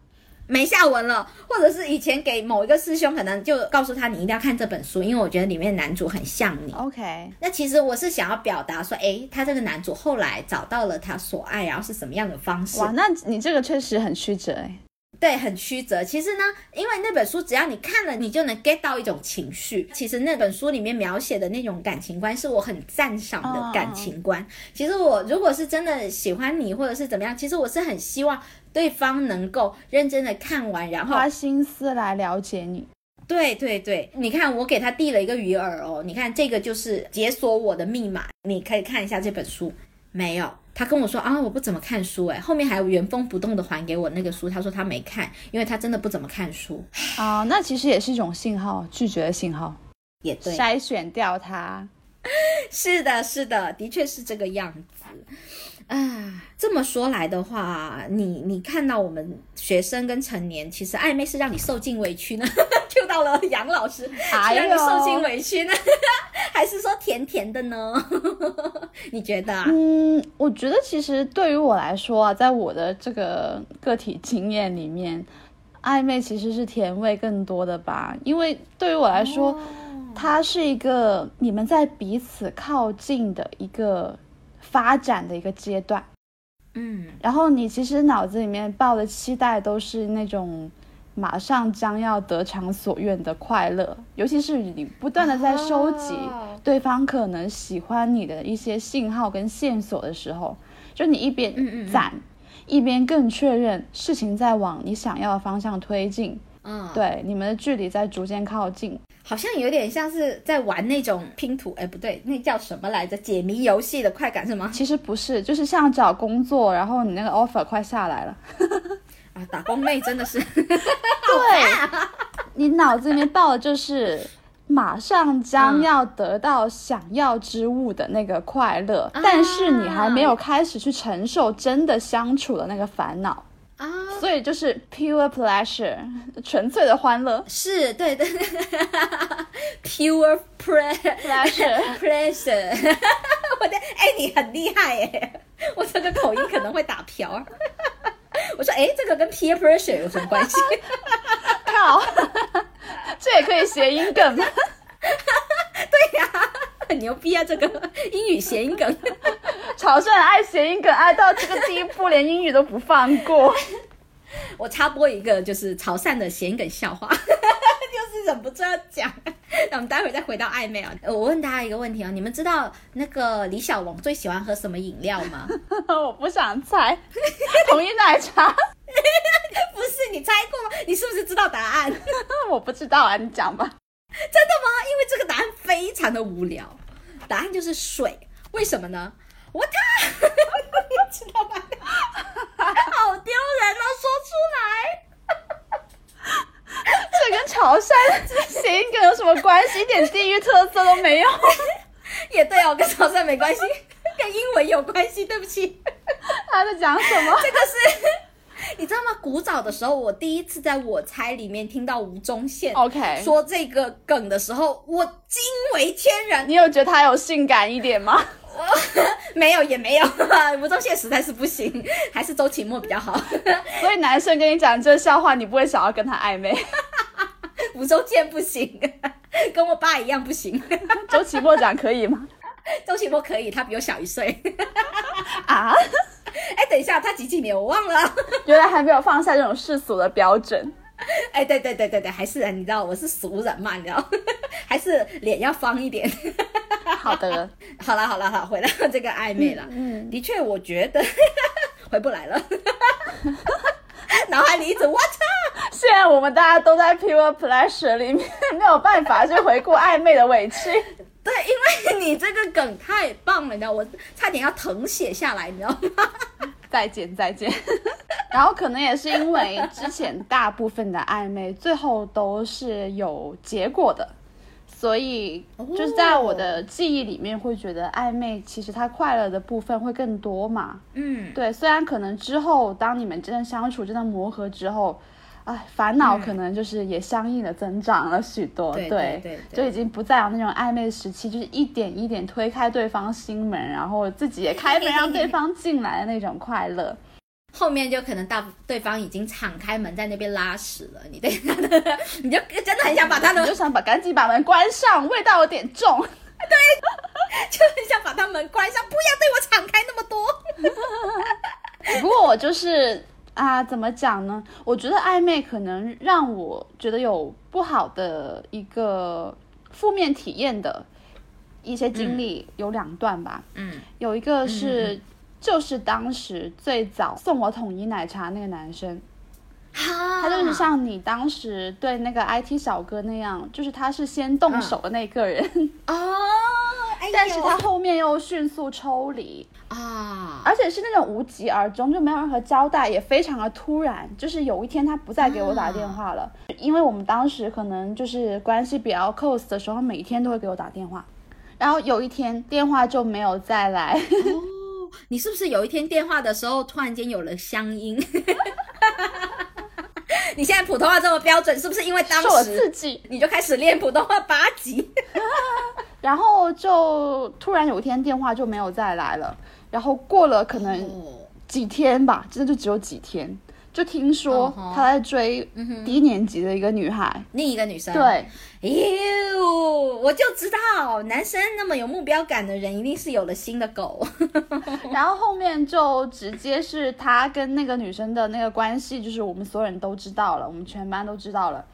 S1: 没下文了，或者是以前给某一个师兄，可能就告诉他你一定要看这本书，因为我觉得里面男主很像你。
S2: OK，
S1: 那其实我是想要表达说，哎，他这个男主后来找到了他所爱，然后是什么样的方式？
S2: 哇，那你这个确实很曲折哎。
S1: 对，很曲折。其实呢，因为那本书只要你看了，你就能 get 到一种情绪。其实那本书里面描写的那种感情观，是我很赞赏的感情观。其实我如果是真的喜欢你，或者是怎么样，其实我是很希望对方能够认真的看完，然后
S2: 花心思来了解你。
S1: 对对对，你看我给他递了一个鱼饵哦，你看这个就是解锁我的密码，你可以看一下这本书。没有。他跟我说啊，我不怎么看书，哎，后面还原封不动的还给我那个书。他说他没看，因为他真的不怎么看书
S2: 啊。那其实也是一种信号，拒绝的信号，
S1: 也对，
S2: 筛选掉他。
S1: 是的，是的，的确是这个样子。啊，这么说来的话，你你看到我们学生跟成年，其实暧昧是让你受尽委屈呢？就到了杨老师，是让你受尽委屈呢，还是说甜甜的呢？你觉得？
S2: 嗯，我觉得其实对于我来说啊，在我的这个个体经验里面，暧昧其实是甜味更多的吧。因为对于我来说，它是一个你们在彼此靠近的一个。发展的一个阶段，
S1: 嗯，
S2: 然后你其实脑子里面抱的期待都是那种马上将要得偿所愿的快乐，尤其是你不断的在收集对方可能喜欢你的一些信号跟线索的时候，就你一边攒，一边更确认事情在往你想要的方向推进，
S1: 嗯，
S2: 对，你们的距离在逐渐靠近。
S1: 好像有点像是在玩那种拼图，哎，不对，那叫什么来着？解谜游戏的快感是吗？
S2: 其实不是，就是像找工作，然后你那个 offer 快下来了，
S1: 啊，打工妹真的是，
S2: 对，你脑子里面报的就是马上将要得到想要之物的那个快乐，但是你还没有开始去承受真的相处的那个烦恼。
S1: 啊，
S2: 所以就是 pure pleasure，纯粹的欢乐，
S1: 是对对，pure pleasure，pleasure，我的哎，你很厉害哎，我这个口音可能会打瓢。我说哎，这个跟 peer pressure 有什么关系？
S2: 靠，这也可以谐音梗吗？
S1: 对呀，很牛逼啊，这个英语谐音梗。
S2: 潮汕人爱谐音梗爱到这个地步，连英语都不放过。
S1: 我插播一个，就是潮汕的谐音梗笑话，就是忍不住要讲。那我们待会再回到暧昧啊。我问大家一个问题啊，你们知道那个李小龙最喜欢喝什么饮料吗？
S2: 我不想猜，统一奶茶。
S1: 不是你猜过吗？你是不是知道答案？
S2: 我不知道啊，你讲吧。
S1: 真的吗？因为这个答案非常的无聊，答案就是水。为什么呢？我他，你知道吗？好丢人哦，说出来。
S2: 这跟潮汕谐音梗有什么关系？一点地域特色都没有。
S1: 也对哦，跟潮汕没关系，跟英文有关系。对不起。
S2: 他在讲什么？
S1: 这个是，你知道吗？古早的时候，我第一次在我猜里面听到吴宗宪
S2: OK
S1: 说这个梗的时候，我惊为天人。
S2: 你有觉得他有性感一点吗？
S1: 没有也没有，吴宗宪实在是不行，还是周启墨比较好。
S2: 所以男生跟你讲这笑话，你不会想要跟他暧昧。
S1: 吴宗宪不行，跟我爸一样不行。
S2: 周启墨长可以吗？
S1: 周启墨可以，他比我小一岁。
S2: 啊？
S1: 哎，等一下，他几几年我忘了。
S2: 原来还没有放下这种世俗的标准。
S1: 哎，对对对对对，还是你知道我是俗人嘛，你知道，还是脸要方一点。
S2: 好的，
S1: 好了好了好，回到这个暧昧了。嗯，的确，我觉得回不来了。脑海里一直我操！
S2: 现在我们大家都在 pure pleasure 里面，没有办法去回顾暧昧的委屈。
S1: 对，因为你这个梗太棒了，你知道，我差点要誊写下来，你知道吗？
S2: 再见再见。然后可能也是因为之前大部分的暧昧最后都是有结果的，所以就是在我的记忆里面会觉得暧昧其实它快乐的部分会更多嘛。
S1: 嗯，
S2: 对，虽然可能之后当你们真的相处、真的磨合之后。哎，烦恼可能就是也相应的增长了许多，
S1: 对对，
S2: 就已经不再有那种暧昧时期，就是一点一点推开对方心门，然后自己也开门让对方进来的那种快乐。
S1: 后面就可能到对方已经敞开门在那边拉屎了，你对，你就真的很想把他的，
S2: 就想把赶紧把门关上，味道有点重，
S1: 对，就很想把他门关上，不要对我敞开那么
S2: 多。不过我就是。啊，怎么讲呢？我觉得暧昧可能让我觉得有不好的一个负面体验的一些经历有两段吧。
S1: 嗯，
S2: 有一个是就是当时最早送我统一奶茶那个男生，他就是像你当时对那个 IT 小哥那样，就是他是先动手的那个人
S1: 哦。
S2: 但是他后面又迅速抽离
S1: 啊，
S2: 而且是那种无疾而终，就没有任何交代，也非常的突然。就是有一天他不再给我打电话了，因为我们当时可能就是关系比较 close 的时候，每天都会给我打电话。然后有一天电话就没有再来。
S1: 哦，你是不是有一天电话的时候突然间有了乡音？你现在普通话这么标准，是不是因为当时
S2: 自己
S1: 你就开始练普通话八级？
S2: 然后就突然有一天电话就没有再来了，然后过了可能几天吧，真的就只有几天，就听说他在追低年级的一个女孩，
S1: 另一个女生。
S2: 对，
S1: 哟，我就知道男生那么有目标感的人，一定是有了新的狗。
S2: 然后后面就直接是他跟那个女生的那个关系，就是我们所有人都知道了，我们全班都知道了。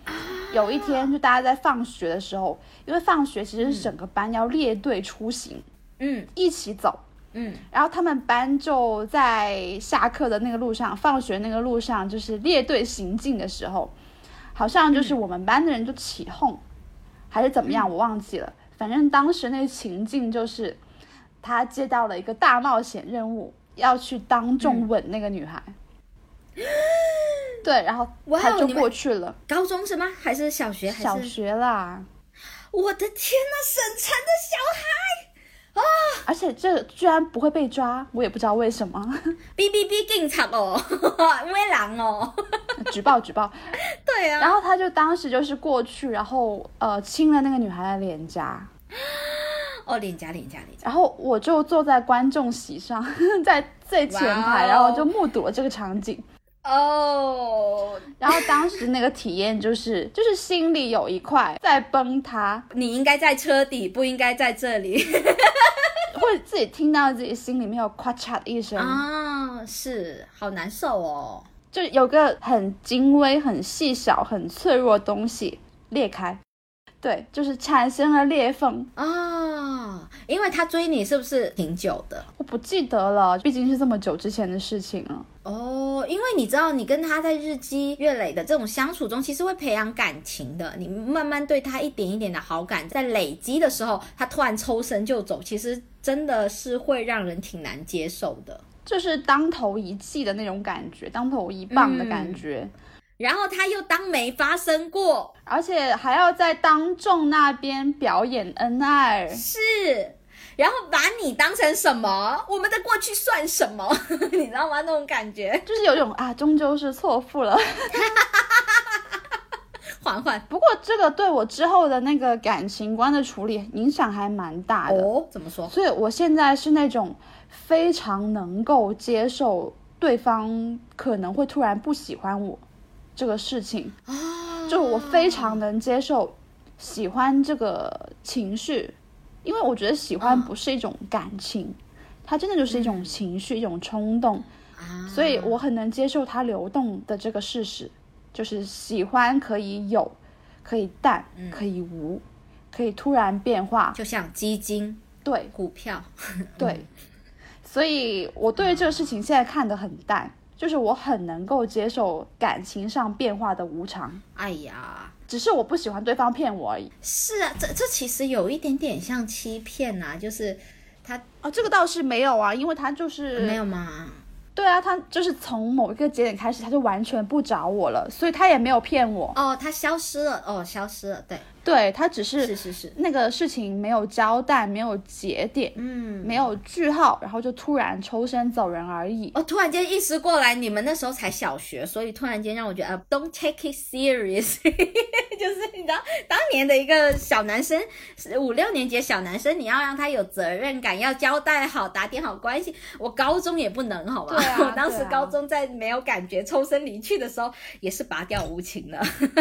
S2: 有一天，就大家在放学的时候，因为放学其实是整个班要列队出行，
S1: 嗯，
S2: 一起走，
S1: 嗯，
S2: 然后他们班就在下课的那个路上，放学那个路上，就是列队行进的时候，好像就是我们班的人就起哄，还是怎么样，我忘记了。反正当时那个情境就是，他接到了一个大冒险任务，要去当众吻那个女孩。对，然后他就过去了。
S1: 高中是吗？还是小学？
S2: 小学啦！
S1: 我的天呐，沈晨的小孩啊！
S2: 而且这居然不会被抓，我也不知道为什么。
S1: 哔哔哔，警察哦，因为狼哦，
S2: 举 报举报。
S1: 对啊。
S2: 然后他就当时就是过去，然后呃亲了那个女孩的脸颊。
S1: 哦，脸颊脸颊脸颊。
S2: 然后我就坐在观众席上，在最前排，然后就目睹了这个场景。
S1: 哦，
S2: 然后当时那个体验就是，就是心里有一块在崩塌。
S1: 你应该在车底，不应该在这里，
S2: 会自己听到自己心里面有咔嚓的一声
S1: 啊，是好难受哦，
S2: 就有个很精微、很细小、很脆弱的东西裂开。对，就是产生了裂缝
S1: 啊！因为他追你是不是挺久的？
S2: 我不记得了，毕竟是这么久之前的事情了。
S1: 哦，因为你知道，你跟他在日积月累的这种相处中，其实会培养感情的。你慢慢对他一点一点的好感，在累积的时候，他突然抽身就走，其实真的是会让人挺难接受的，
S2: 就是当头一记的那种感觉，当头一棒的感觉。
S1: 然后他又当没发生过，
S2: 而且还要在当众那边表演恩爱，
S1: 是，然后把你当成什么？我们的过去算什么？你知道吗？那种感觉
S2: 就是有种啊，终究是错付了，
S1: 缓缓。
S2: 不过这个对我之后的那个感情观的处理影响还蛮大的
S1: 哦。怎么说？
S2: 所以我现在是那种非常能够接受对方可能会突然不喜欢我。这个事情就我非常能接受喜欢这个情绪，因为我觉得喜欢不是一种感情，它真的就是一种情绪，一种冲动，所以我很能接受它流动的这个事实。就是喜欢可以有，可以淡，可以无，可以突然变化，
S1: 就像基金、
S2: 对。
S1: 股票，
S2: 对。所以我对这个事情现在看得很淡，就是我很能够接受感情上变化的无常。
S1: 哎呀，
S2: 只是我不喜欢对方骗我而已。
S1: 是啊，这这其实有一点点像欺骗呐、就是他
S2: 哦，这个倒是没有啊，因为他就是
S1: 没有吗？
S2: 对啊，他就是从某一个节点开始，他就完全不找我了，所以他也没有骗我。
S1: 哦，他消失了，哦，消失了，对，
S2: 对他只是
S1: 是是是，
S2: 那个事情没有交代，没有节点，
S1: 嗯，
S2: 没有句号，然后就突然抽身走人而已。
S1: 哦，突然间意识过来，你们那时候才小学，所以突然间让我觉得、呃、，don't take it serious，就是你知道，当年的一个小男生，五六年级的小男生，你要让他有责任感，要交代好，打点好关系。我高中也不能，好吧？
S2: 对啊
S1: 我当时高中在没有感觉抽身离去的时候，也是拔掉无情的。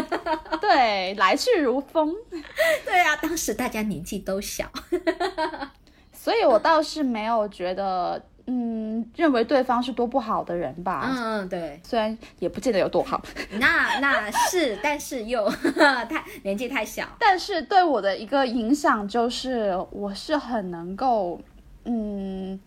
S2: 对，来去如风。
S1: 对啊，当时大家年纪都小。
S2: 所以我倒是没有觉得，嗯，认为对方是多不好的人吧。
S1: 嗯，对，
S2: 虽然也不见得有多好，
S1: 那那是，但是又 太年纪太小。
S2: 但是对我的一个影响就是，我是很能够，嗯，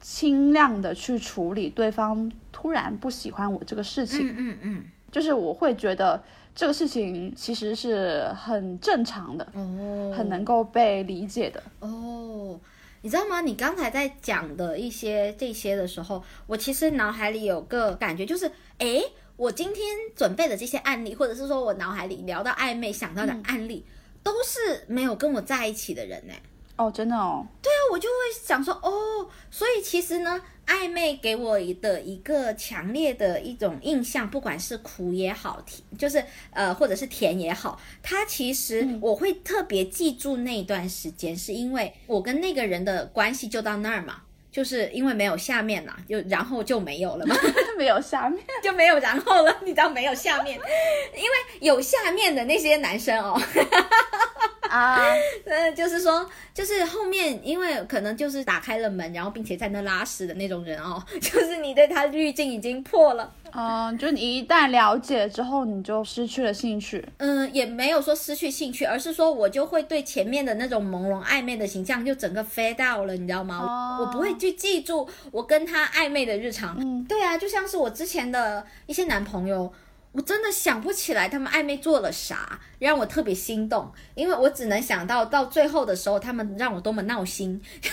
S2: 轻量的去处理对方突然不喜欢我这个事情。
S1: 嗯嗯嗯。
S2: 就是我会觉得这个事情其实是很正常的，
S1: 哦，
S2: 很能够被理解的。
S1: 哦，你知道吗？你刚才在讲的一些这些的时候，我其实脑海里有个感觉，就是，诶，我今天准备的这些案例，或者是说我脑海里聊到暧昧想到的案例，都是没有跟我在一起的人呢。
S2: 哦，真的哦，
S1: 对啊，我就会想说，哦，所以其实呢，暧昧给我的一个强烈的一种印象，不管是苦也好，甜就是呃，或者是甜也好，它其实我会特别记住那段时间，是因为我跟那个人的关系就到那儿嘛。就是因为没有下面啦，就然后就没有了嘛，
S2: 没有下面。
S1: 就没有然后了。你知道没有下面，因为有下面的那些男生哦，
S2: 啊，
S1: 呃，就是说，就是后面因为可能就是打开了门，然后并且在那拉屎的那种人哦，就是你对他滤镜已经破了。
S2: 嗯、就你一旦了解之后，你就失去了兴趣。
S1: 嗯，也没有说失去兴趣，而是说我就会对前面的那种朦胧暧昧的形象就整个 fade out 了，你知道吗？
S2: 哦
S1: 我不会去记住我跟他暧昧的日常。
S2: 嗯，
S1: 对啊，就像是我之前的一些男朋友。我真的想不起来他们暧昧做了啥，让我特别心动，因为我只能想到到最后的时候，他们让我多么闹心，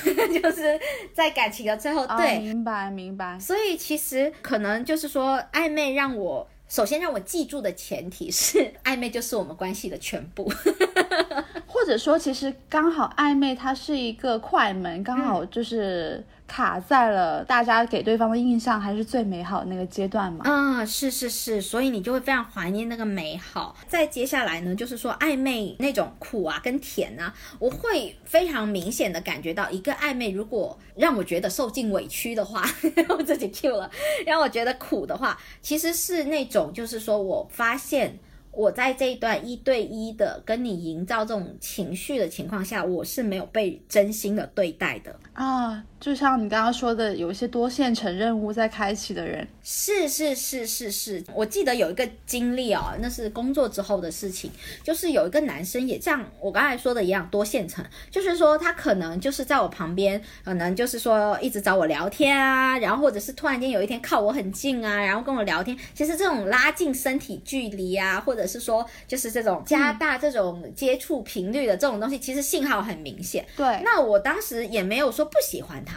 S1: 就是在感情的最后，
S2: 哦
S1: 对，
S2: 明白明白。
S1: 所以其实可能就是说，暧昧让我首先让我记住的前提是，暧昧就是我们关系的全部。
S2: 或者说，其实刚好暧昧它是一个快门，刚好就是卡在了大家给对方的印象还是最美好的那个阶段嘛。
S1: 啊、是是是，所以你就会非常怀念那个美好。再接下来呢，就是说暧昧那种苦啊跟甜啊，我会非常明显的感觉到，一个暧昧如果让我觉得受尽委屈的话，我自己 Q 了，让我觉得苦的话，其实是那种就是说我发现。我在这一段一对一的跟你营造这种情绪的情况下，我是没有被真心的对待的。
S2: 啊，就像你刚刚说的，有一些多线程任务在开启的人，
S1: 是是是是是，我记得有一个经历哦，那是工作之后的事情，就是有一个男生也像我刚才说的一样多线程，就是说他可能就是在我旁边，可能就是说一直找我聊天啊，然后或者是突然间有一天靠我很近啊，然后跟我聊天，其实这种拉近身体距离啊，或者是说就是这种加大这种接触频率的这种东西，其实信号很明显。
S2: 对，
S1: 那我当时也没有说不喜欢他，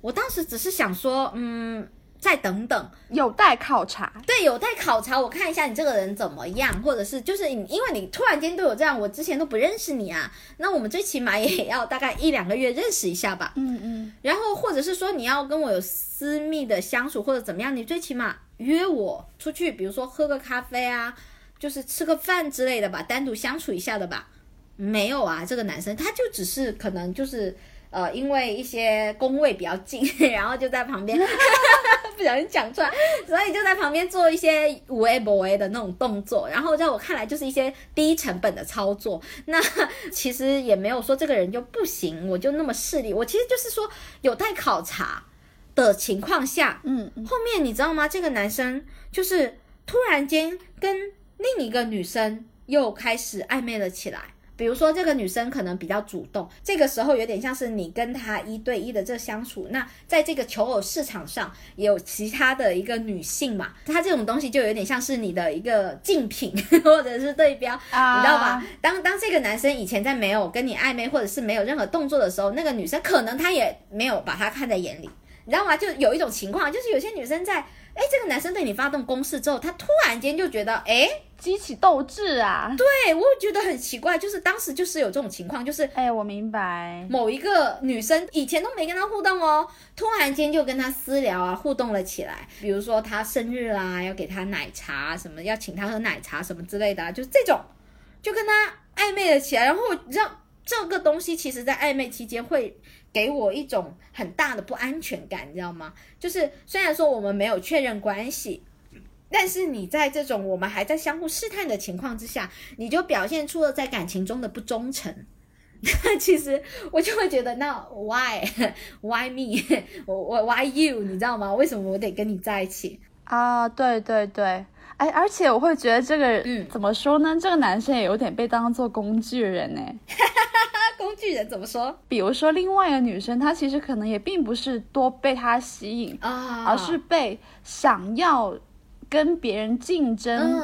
S1: 我当时只是想说，嗯，再等等，
S2: 有待考察。
S1: 对，有待考察。我看一下你这个人怎么样，或者是就是你，因为你突然间对我这样，我之前都不认识你啊，那我们最起码也要大概一两个月认识一下吧。
S2: 嗯嗯，
S1: 然后或者是说你要跟我有私密的相处或者怎么样，你最起码约我出去，比如说喝个咖啡啊，就是吃个饭之类的吧，单独相处一下的吧。没有啊，这个男生他就只是可能就是呃，因为一些工位比较近，然后就在旁边 不小心讲出来，所以就在旁边做一些无 A 不 A 的那种动作，然后在我看来就是一些低成本的操作。那 其实也没有说这个人就不行，我就那么势利，我其实就是说有待考察的情况下，
S2: 嗯嗯，
S1: 后面你知道吗？这个男生就是突然间跟另一个女生又开始暧昧了起来。比如说，这个女生可能比较主动，这个时候有点像是你跟她一对一的这相处。那在这个求偶市场上，也有其他的一个女性嘛，她这种东西就有点像是你的一个竞品 或者是对标，你知道吧？当当这个男生以前在没有跟你暧昧或者是没有任何动作的时候，那个女生可能她也没有把他看在眼里，你知道吗？就有一种情况，就是有些女生在。哎，这个男生对你发动攻势之后，他突然间就觉得，哎，
S2: 激起斗志啊！
S1: 对我觉得很奇怪，就是当时就是有这种情况，就是，
S2: 哎，我明白，
S1: 某一个女生以前都没跟他互动哦，突然间就跟他私聊啊，互动了起来。比如说他生日啦，要给他奶茶什么，要请他喝奶茶什么之类的，就是这种，就跟他暧昧了起来。然后你知道这个东西，其实在暧昧期间会。给我一种很大的不安全感，你知道吗？就是虽然说我们没有确认关系，但是你在这种我们还在相互试探的情况之下，你就表现出了在感情中的不忠诚。那 其实我就会觉得，那 why why me 我我 why you 你知道吗？为什么我得跟你在一起
S2: 啊？对对对，哎，而且我会觉得这个，嗯，怎么说呢？这个男生也有点被当做工具人呢。
S1: 工具人怎么说？
S2: 比如说，另外一个女生，她其实可能也并不是多被他吸引啊，而是被想要跟别人竞争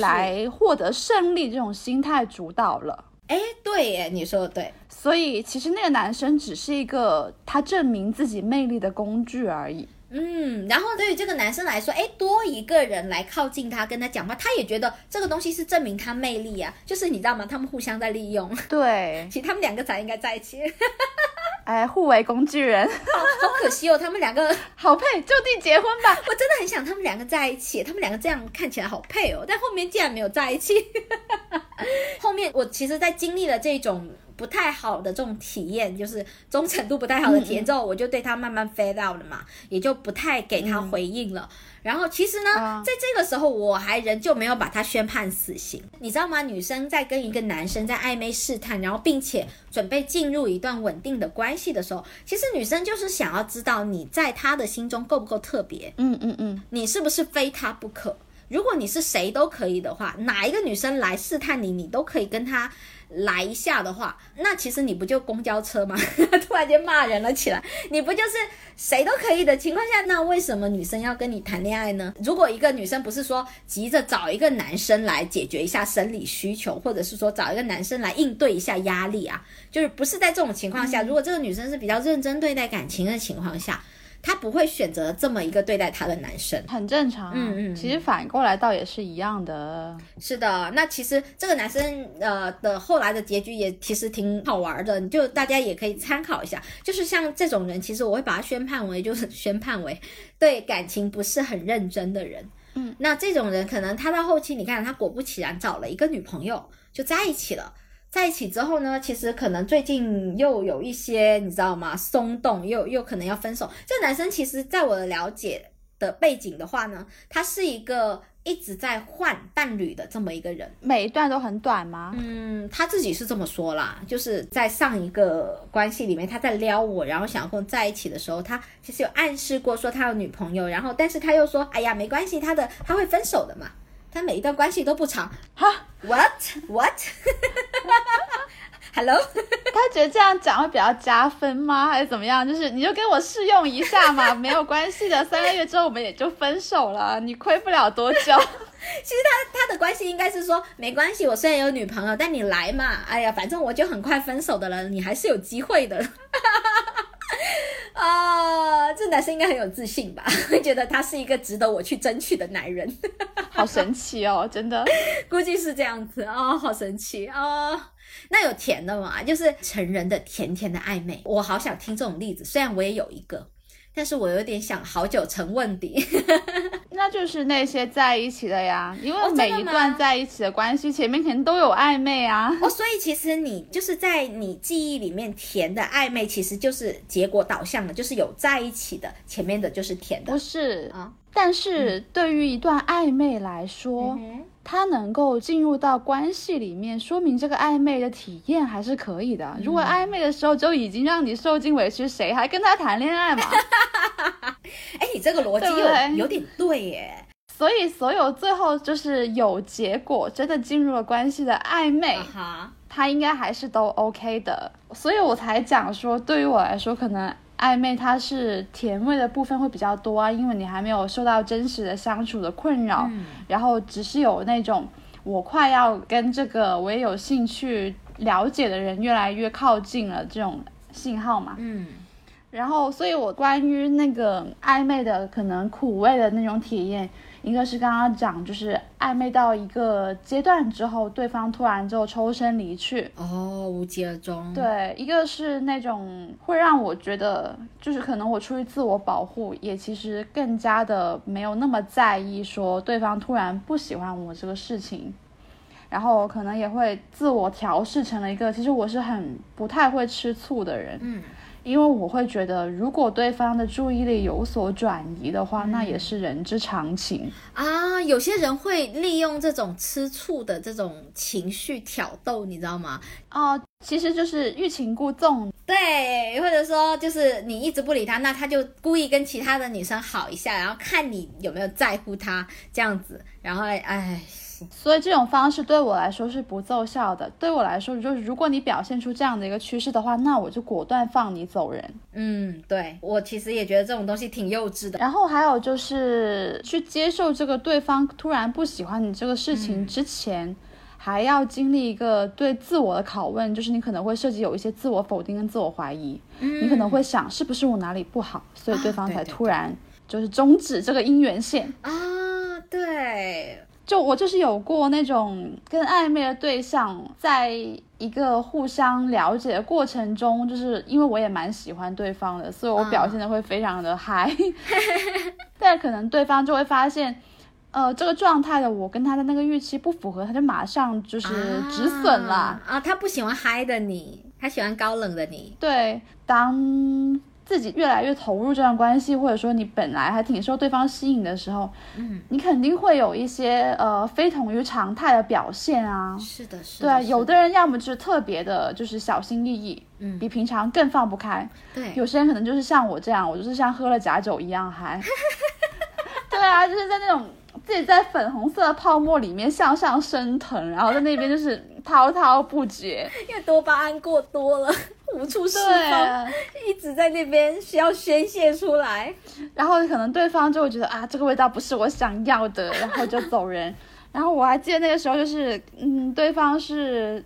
S2: 来获得胜利这种心态主导了。
S1: 哎，对耶，你说的对。
S2: 所以其实那个男生只是一个他证明自己魅力的工具而已。
S1: 嗯，然后对于这个男生来说，哎，多一个人来靠近他，跟他讲话，他也觉得这个东西是证明他魅力啊。就是你知道吗？他们互相在利用。
S2: 对，
S1: 其实他们两个才应该在一起。
S2: 哎，互为工具人，
S1: 好可惜哦，他们两个
S2: 好配，就地结婚吧。
S1: 我真的很想他们两个在一起，他们两个这样看起来好配哦。但后面竟然没有在一起。后面我其实，在经历了这种。不太好的这种体验，就是忠诚度不太好的体验之后，我就对他慢慢 fade out 了嘛，也就不太给他回应了。然后其实呢，在这个时候，我还仍旧没有把他宣判死刑，你知道吗？女生在跟一个男生在暧昧试探，然后并且准备进入一段稳定的关系的时候，其实女生就是想要知道你在他的心中够不够特别，
S2: 嗯嗯嗯，
S1: 你是不是非他不可？如果你是谁都可以的话，哪一个女生来试探你，你都可以跟他。来一下的话，那其实你不就公交车吗？突然间骂人了起来，你不就是谁都可以的情况下，那为什么女生要跟你谈恋爱呢？如果一个女生不是说急着找一个男生来解决一下生理需求，或者是说找一个男生来应对一下压力啊，就是不是在这种情况下，如果这个女生是比较认真对待感情的情况下。他不会选择这么一个对待他的男生，
S2: 很正常。嗯嗯，其实反过来倒也是一样的。
S1: 是的，那其实这个男生呃的后来的结局也其实挺好玩的，就大家也可以参考一下。就是像这种人，其实我会把他宣判为就是宣判为对感情不是很认真的人。
S2: 嗯，
S1: 那这种人可能他到后期，你看他果不其然找了一个女朋友，就在一起了。在一起之后呢，其实可能最近又有一些，你知道吗？松动，又又可能要分手。这个男生其实，在我的了解的背景的话呢，他是一个一直在换伴侣的这么一个人。
S2: 每一段都很短吗？
S1: 嗯，他自己是这么说啦，就是在上一个关系里面，他在撩我，然后想要跟我在一起的时候，他其实有暗示过说他有女朋友，然后但是他又说，哎呀，没关系，他的他会分手的嘛。他每一段关系都不长，
S2: 哈
S1: ，what what，hello，
S2: 他觉得这样讲会比较加分吗？还是怎么样？就是你就给我试用一下嘛，没有关系的，三个月之后我们也就分手了，你亏不了多久。其实
S1: 他他的关系应该是说，没关系，我虽然有女朋友，但你来嘛，哎呀，反正我就很快分手的了，你还是有机会的。啊，这男生应该很有自信吧？会 觉得他是一个值得我去争取的男人，
S2: 好神奇哦！真的，
S1: 估计是这样子啊，好神奇啊！那有甜的吗？就是成人的甜甜的暧昧，我好想听这种例子。虽然我也有一个。但是我有点想好久成问题，
S2: 那就是那些在一起的呀，因为每一段在一起的关系前面肯定都有暧昧啊。
S1: 哦，所以其实你就是在你记忆里面甜的暧昧，其实就是结果导向的，就是有在一起的，前面的就是甜的。
S2: 不是啊，但是对于一段暧昧来说。他能够进入到关系里面，说明这个暧昧的体验还是可以的。如果暧昧的时候就已经让你受尽委屈，谁还跟他谈恋爱嘛？
S1: 哎，你这个逻辑有有点对耶。
S2: 所以所有最后就是有结果，真的进入了关系的暧昧，
S1: 哈，
S2: 他应该还是都 OK 的。所以我才讲说，对于我来说，可能暧昧它是甜味的部分会比较多啊，因为你还没有受到真实的相处的困扰，然后只是有那种我快要跟这个我也有兴趣了解的人越来越靠近了这种信号嘛。
S1: 嗯。
S2: 然后，所以我关于那个暧昧的可能苦味的那种体验，一个是刚刚讲，就是暧昧到一个阶段之后，对方突然就抽身离去，
S1: 哦，无疾而终。
S2: 对，一个是那种会让我觉得，就是可能我出于自我保护，也其实更加的没有那么在意说对方突然不喜欢我这个事情，然后可能也会自我调试成了一个，其实我是很不太会吃醋的人，
S1: 嗯。
S2: 因为我会觉得，如果对方的注意力有所转移的话，那也是人之常情
S1: 啊。有些人会利用这种吃醋的这种情绪挑逗，你知道吗？
S2: 哦，其实就是欲擒故纵，
S1: 对，或者说就是你一直不理他，那他就故意跟其他的女生好一下，然后看你有没有在乎他这样子，然后哎。
S2: 所以这种方式对我来说是不奏效的。对我来说，就是如果你表现出这样的一个趋势的话，那我就果断放你走人。
S1: 嗯，对我其实也觉得这种东西挺幼稚的。
S2: 然后还有就是去接受这个对方突然不喜欢你这个事情之前，还要经历一个对自我的拷问，就是你可能会涉及有一些自我否定跟自我怀疑。嗯，你可能会想是不是我哪里不好，所以对方才突然就是终止这个姻缘线
S1: 啊？对。
S2: 就我就是有过那种跟暧昧的对象，在一个互相了解的过程中，就是因为我也蛮喜欢对方的，所以我表现的会非常的嗨。但可能对方就会发现，呃，这个状态的我跟他的那个预期不符合，他就马上就是止损了
S1: 啊。他不喜欢嗨的你，他喜欢高冷的你。
S2: 对，当。自己越来越投入这段关系，或者说你本来还挺受对方吸引的时候，
S1: 嗯，
S2: 你肯定会有一些呃非同于常态的表现啊。
S1: 是的，是
S2: 的。对，有的人要么就是特别的，就是小心翼翼，
S1: 嗯，
S2: 比平常更放不开。
S1: 对，
S2: 有些人可能就是像我这样，我就是像喝了假酒一样嗨。对啊，就是在那种自己在粉红色的泡沫里面向上升腾，然后在那边就是 滔滔不绝，
S1: 因为多巴胺过多了。无处释放，一直在那边需要宣泄出来，
S2: 然后可能对方就会觉得啊，这个味道不是我想要的，然后就走人。然后我还记得那个时候，就是嗯，对方是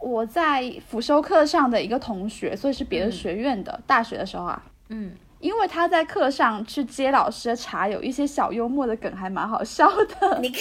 S2: 我在辅修课上的一个同学，所以是别的学院的，大学的时候啊，
S1: 嗯。
S2: 因为他在课上去接老师的茶，有一些小幽默的梗，还蛮好笑的。
S1: 你看，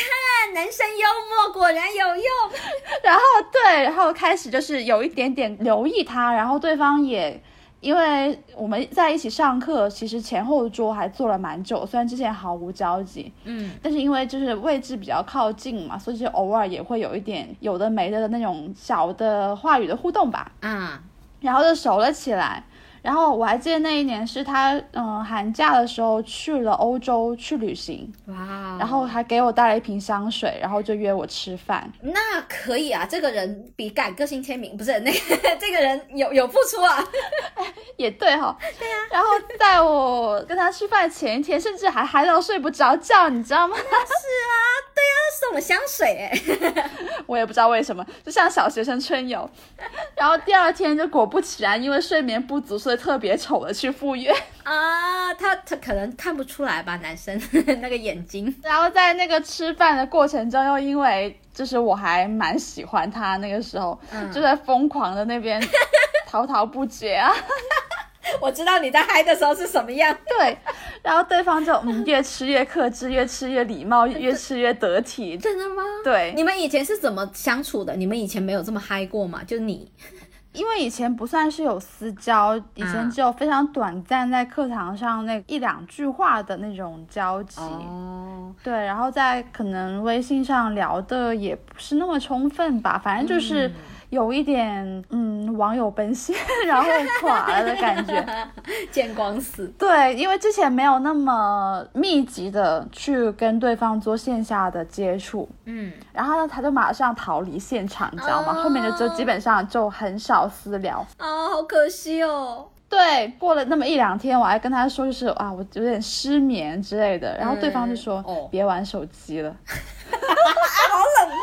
S1: 男生幽默果然有用。
S2: 然后对，然后开始就是有一点点留意他，然后对方也，因为我们在一起上课，其实前后桌还坐了蛮久，虽然之前毫无交集，
S1: 嗯，
S2: 但是因为就是位置比较靠近嘛，所以就偶尔也会有一点有的没的的那种小的话语的互动吧，
S1: 嗯，
S2: 然后就熟了起来。然后我还记得那一年是他，嗯，寒假的时候去了欧洲去旅行，
S1: 哇，
S2: 然后还给我带了一瓶香水，然后就约我吃饭。
S1: 那可以啊，这个人比改个性签名不是那个，这个人有有付出啊，
S2: 也对哈，
S1: 对啊。
S2: 然后在我跟他吃饭前一天，甚至还嗨到睡不着觉，你知道吗？是
S1: 啊，对啊，送了香水哎，
S2: 我也不知道为什么，就像小学生春游。然后第二天就果不其然，因为睡眠不足。特别丑的去赴约
S1: 啊，他他可能看不出来吧，男生 那个眼睛。
S2: 然后在那个吃饭的过程中，又因为就是我还蛮喜欢他，那个时候就在疯狂的那边 滔滔不绝啊。
S1: 我知道你在嗨的时候是什么样。
S2: 对，然后对方就嗯越吃越克制，越吃越礼貌，越吃越得体。
S1: 真的吗？
S2: 对，
S1: 你们以前是怎么相处的？你们以前没有这么嗨过吗？就你。
S2: 因为以前不算是有私交，以前只有非常短暂在课堂上那一两句话的那种交集。
S1: 哦，
S2: 对，然后在可能微信上聊的也不是那么充分吧，反正就是。有一点，嗯，网友奔现 然后垮了的感觉，
S1: 见光死。
S2: 对，因为之前没有那么密集的去跟对方做线下的接触，
S1: 嗯，
S2: 然后呢，他就马上逃离现场，你知道吗？后面的就基本上就很少私聊。
S1: 啊，好可惜哦。
S2: 对，过了那么一两天，我还跟他说，就是啊，我有点失眠之类的，然后对方就说，
S1: 哦。
S2: 别玩手机了，
S1: 好冷漠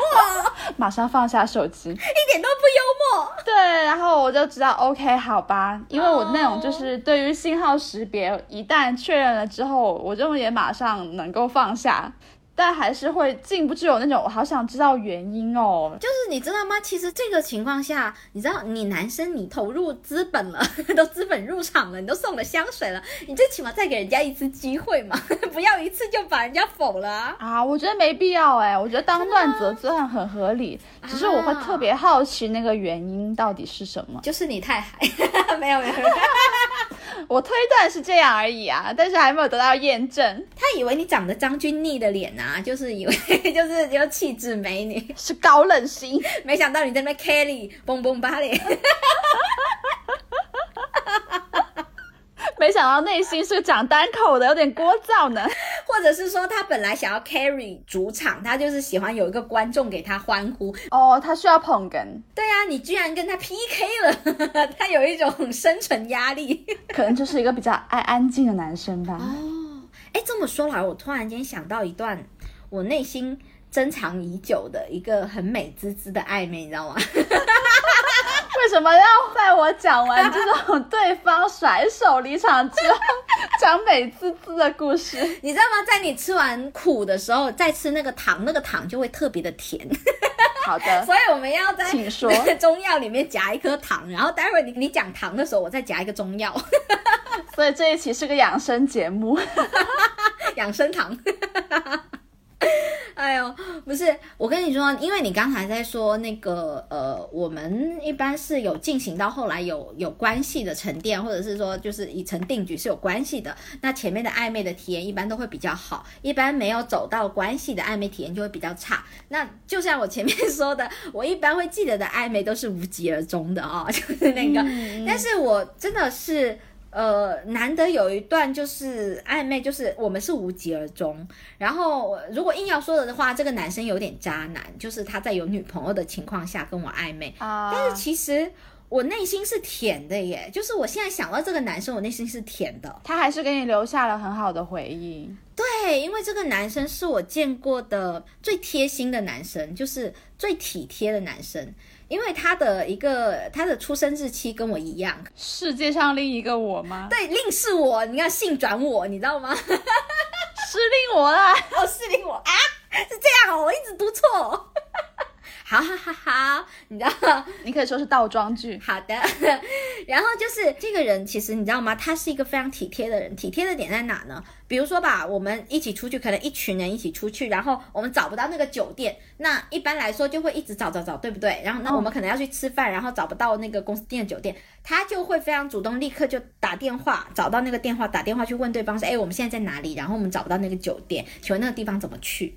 S1: 哦，
S2: 马上放下手机。
S1: 一点都不幽默。
S2: 对，然后我就知道，OK，好吧，因为我那种就是对于信号识别，一旦确认了之后，我就也马上能够放下。但还是会禁不住有那种我好想知道原因哦。
S1: 就是你知道吗？其实这个情况下，你知道你男生你投入资本了，都资本入场了，你都送了香水了，你最起码再给人家一次机会嘛，不要一次就把人家否了啊。
S2: 啊，我觉得没必要哎，我觉得当断则断很合理，只是我会特别好奇那个原因到底是什么。
S1: 就是你太嗨，没有没有没有，
S2: 我推断是这样而已啊，但是还没有得到验证。
S1: 他以为你长得张钧甯的脸啊，就是以为 就是就气质美女，
S2: 是高冷型，
S1: 没想到你在那边 Kelly 蹦蹦巴脸。
S2: 没想到内心是个讲单口的，有点聒噪呢。
S1: 或者是说他本来想要 carry 主场，他就是喜欢有一个观众给他欢呼。
S2: 哦，他需要捧哏，
S1: 对啊，你居然跟他 PK 了，他有一种生存压力。
S2: 可能就是一个比较爱安静的男生吧。
S1: 哦，哎，这么说来，我突然间想到一段我内心珍藏已久的一个很美滋滋的暧昧，你知道吗？
S2: 为什么要在我讲完这种对方甩手离场之后讲美滋滋的故事？
S1: 你知道吗？在你吃完苦的时候，再吃那个糖，那个糖就会特别的甜。
S2: 好的，
S1: 所以我们要在
S2: 请说
S1: 中药里面夹一颗糖，然后待会儿你你讲糖的时候，我再夹一个中药，
S2: 所以这一期是个养生节目。
S1: 养生糖。哎呦，不是，我跟你说，因为你刚才在说那个呃，我们一般是有进行到后来有有关系的沉淀，或者是说就是已成定局是有关系的，那前面的暧昧的体验一般都会比较好，一般没有走到关系的暧昧体验就会比较差。那就像我前面说的，我一般会记得的暧昧都是无疾而终的哦，就是那个，但是我真的是。呃，难得有一段就是暧昧，就是我们是无疾而终。然后如果硬要说的话，这个男生有点渣男，就是他在有女朋友的情况下跟我暧昧。
S2: 啊
S1: 但是其实我内心是甜的耶，就是我现在想到这个男生，我内心是甜的。
S2: 他还是给你留下了很好的回忆。
S1: 对，因为这个男生是我见过的最贴心的男生，就是最体贴的男生。因为他的一个他的出生日期跟我一样，
S2: 世界上另一个我吗？
S1: 对，另是我，你看性转我，你知道吗？
S2: 是另我啦。
S1: 哦，是令我啊，是这样哦，我一直读错。好好好好，你知道，
S2: 你可以说是倒装句。
S1: 好的。然后就是这个人，其实你知道吗？他是一个非常体贴的人。体贴的点在哪呢？比如说吧，我们一起出去，可能一群人一起出去，然后我们找不到那个酒店，那一般来说就会一直找找找，对不对？然后那我们可能要去吃饭，然后找不到那个公司订的酒店，他就会非常主动，立刻就打电话找到那个电话，打电话去问对方说：“哎，我们现在在哪里？然后我们找不到那个酒店，请问那个地方怎么去？”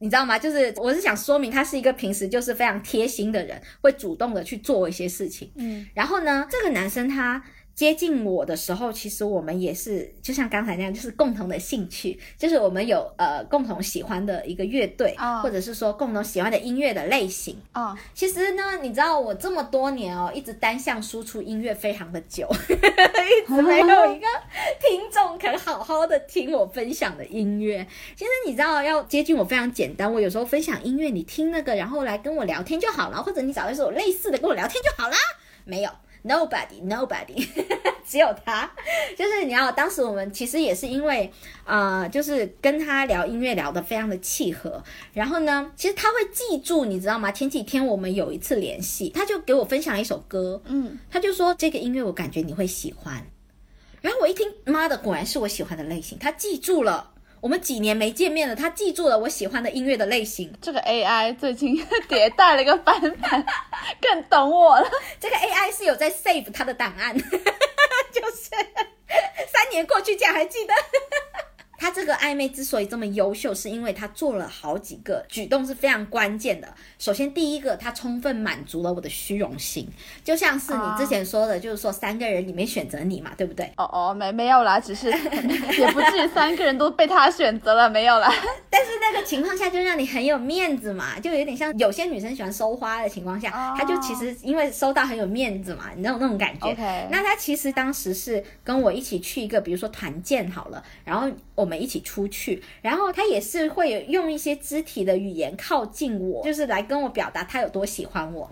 S1: 你知道吗？就是我是想说明，他是一个平时就是非常贴心的人，会主动的去做一些事情。
S2: 嗯，
S1: 然后呢，这个男生他接近我的时候，其实我们也是就像刚才那样，就是共同的兴趣，就是我们有呃共同喜欢的一个乐队，
S2: 哦
S1: 或者是说共同喜欢的音乐的类型。
S2: 哦，
S1: 其实呢，你知道我这么多年哦，一直单向输出音乐非常的久，一直没有一个听众肯好好的听我分享的音乐。其实你知道，要接近我非常简单，我有时候分享音乐，你听那个，然后来跟我聊天就好了，或者你找一首类似的跟我聊天就好啦。没有，nobody nobody，只有他。就是你要，当时我们其实也是因为，呃，就是跟他聊音乐聊得非常的契合，然后呢，其实他会记住，你知道吗？前几天我们有一次联系，他就给我分享一首歌，
S2: 嗯，
S1: 他就说这个音乐我感觉你会喜欢，然后我一听，妈的，果然是我喜欢的类型，他记住了。我们几年没见面了，他记住了我喜欢的音乐的类型。
S2: 这个 AI 最近 迭代了一个版本，更懂我了。
S1: 这个 AI 是有在 save 他的档案，就是三年过去竟然还记得。他他这个暧昧之所以这么优秀，是因为他做了好几个举动是非常关键的。首先，第一个，他充分满足了我的虚荣心，就像是你之前说的，就是说三个人里面选择你嘛，对不对？
S2: 哦哦，没没有啦，只是 也不至于三个人都被他选择了，没有啦。
S1: 但是那个情况下就让你很有面子嘛，就有点像有些女生喜欢收花的情况下，他就其实因为收到很有面子嘛，你那种那种感觉。那他其实当时是跟我一起去一个，比如说团建好了，然后我们一起出去，然后他也是会用一些肢体的语言靠近我，就是来跟我表达他有多喜欢我。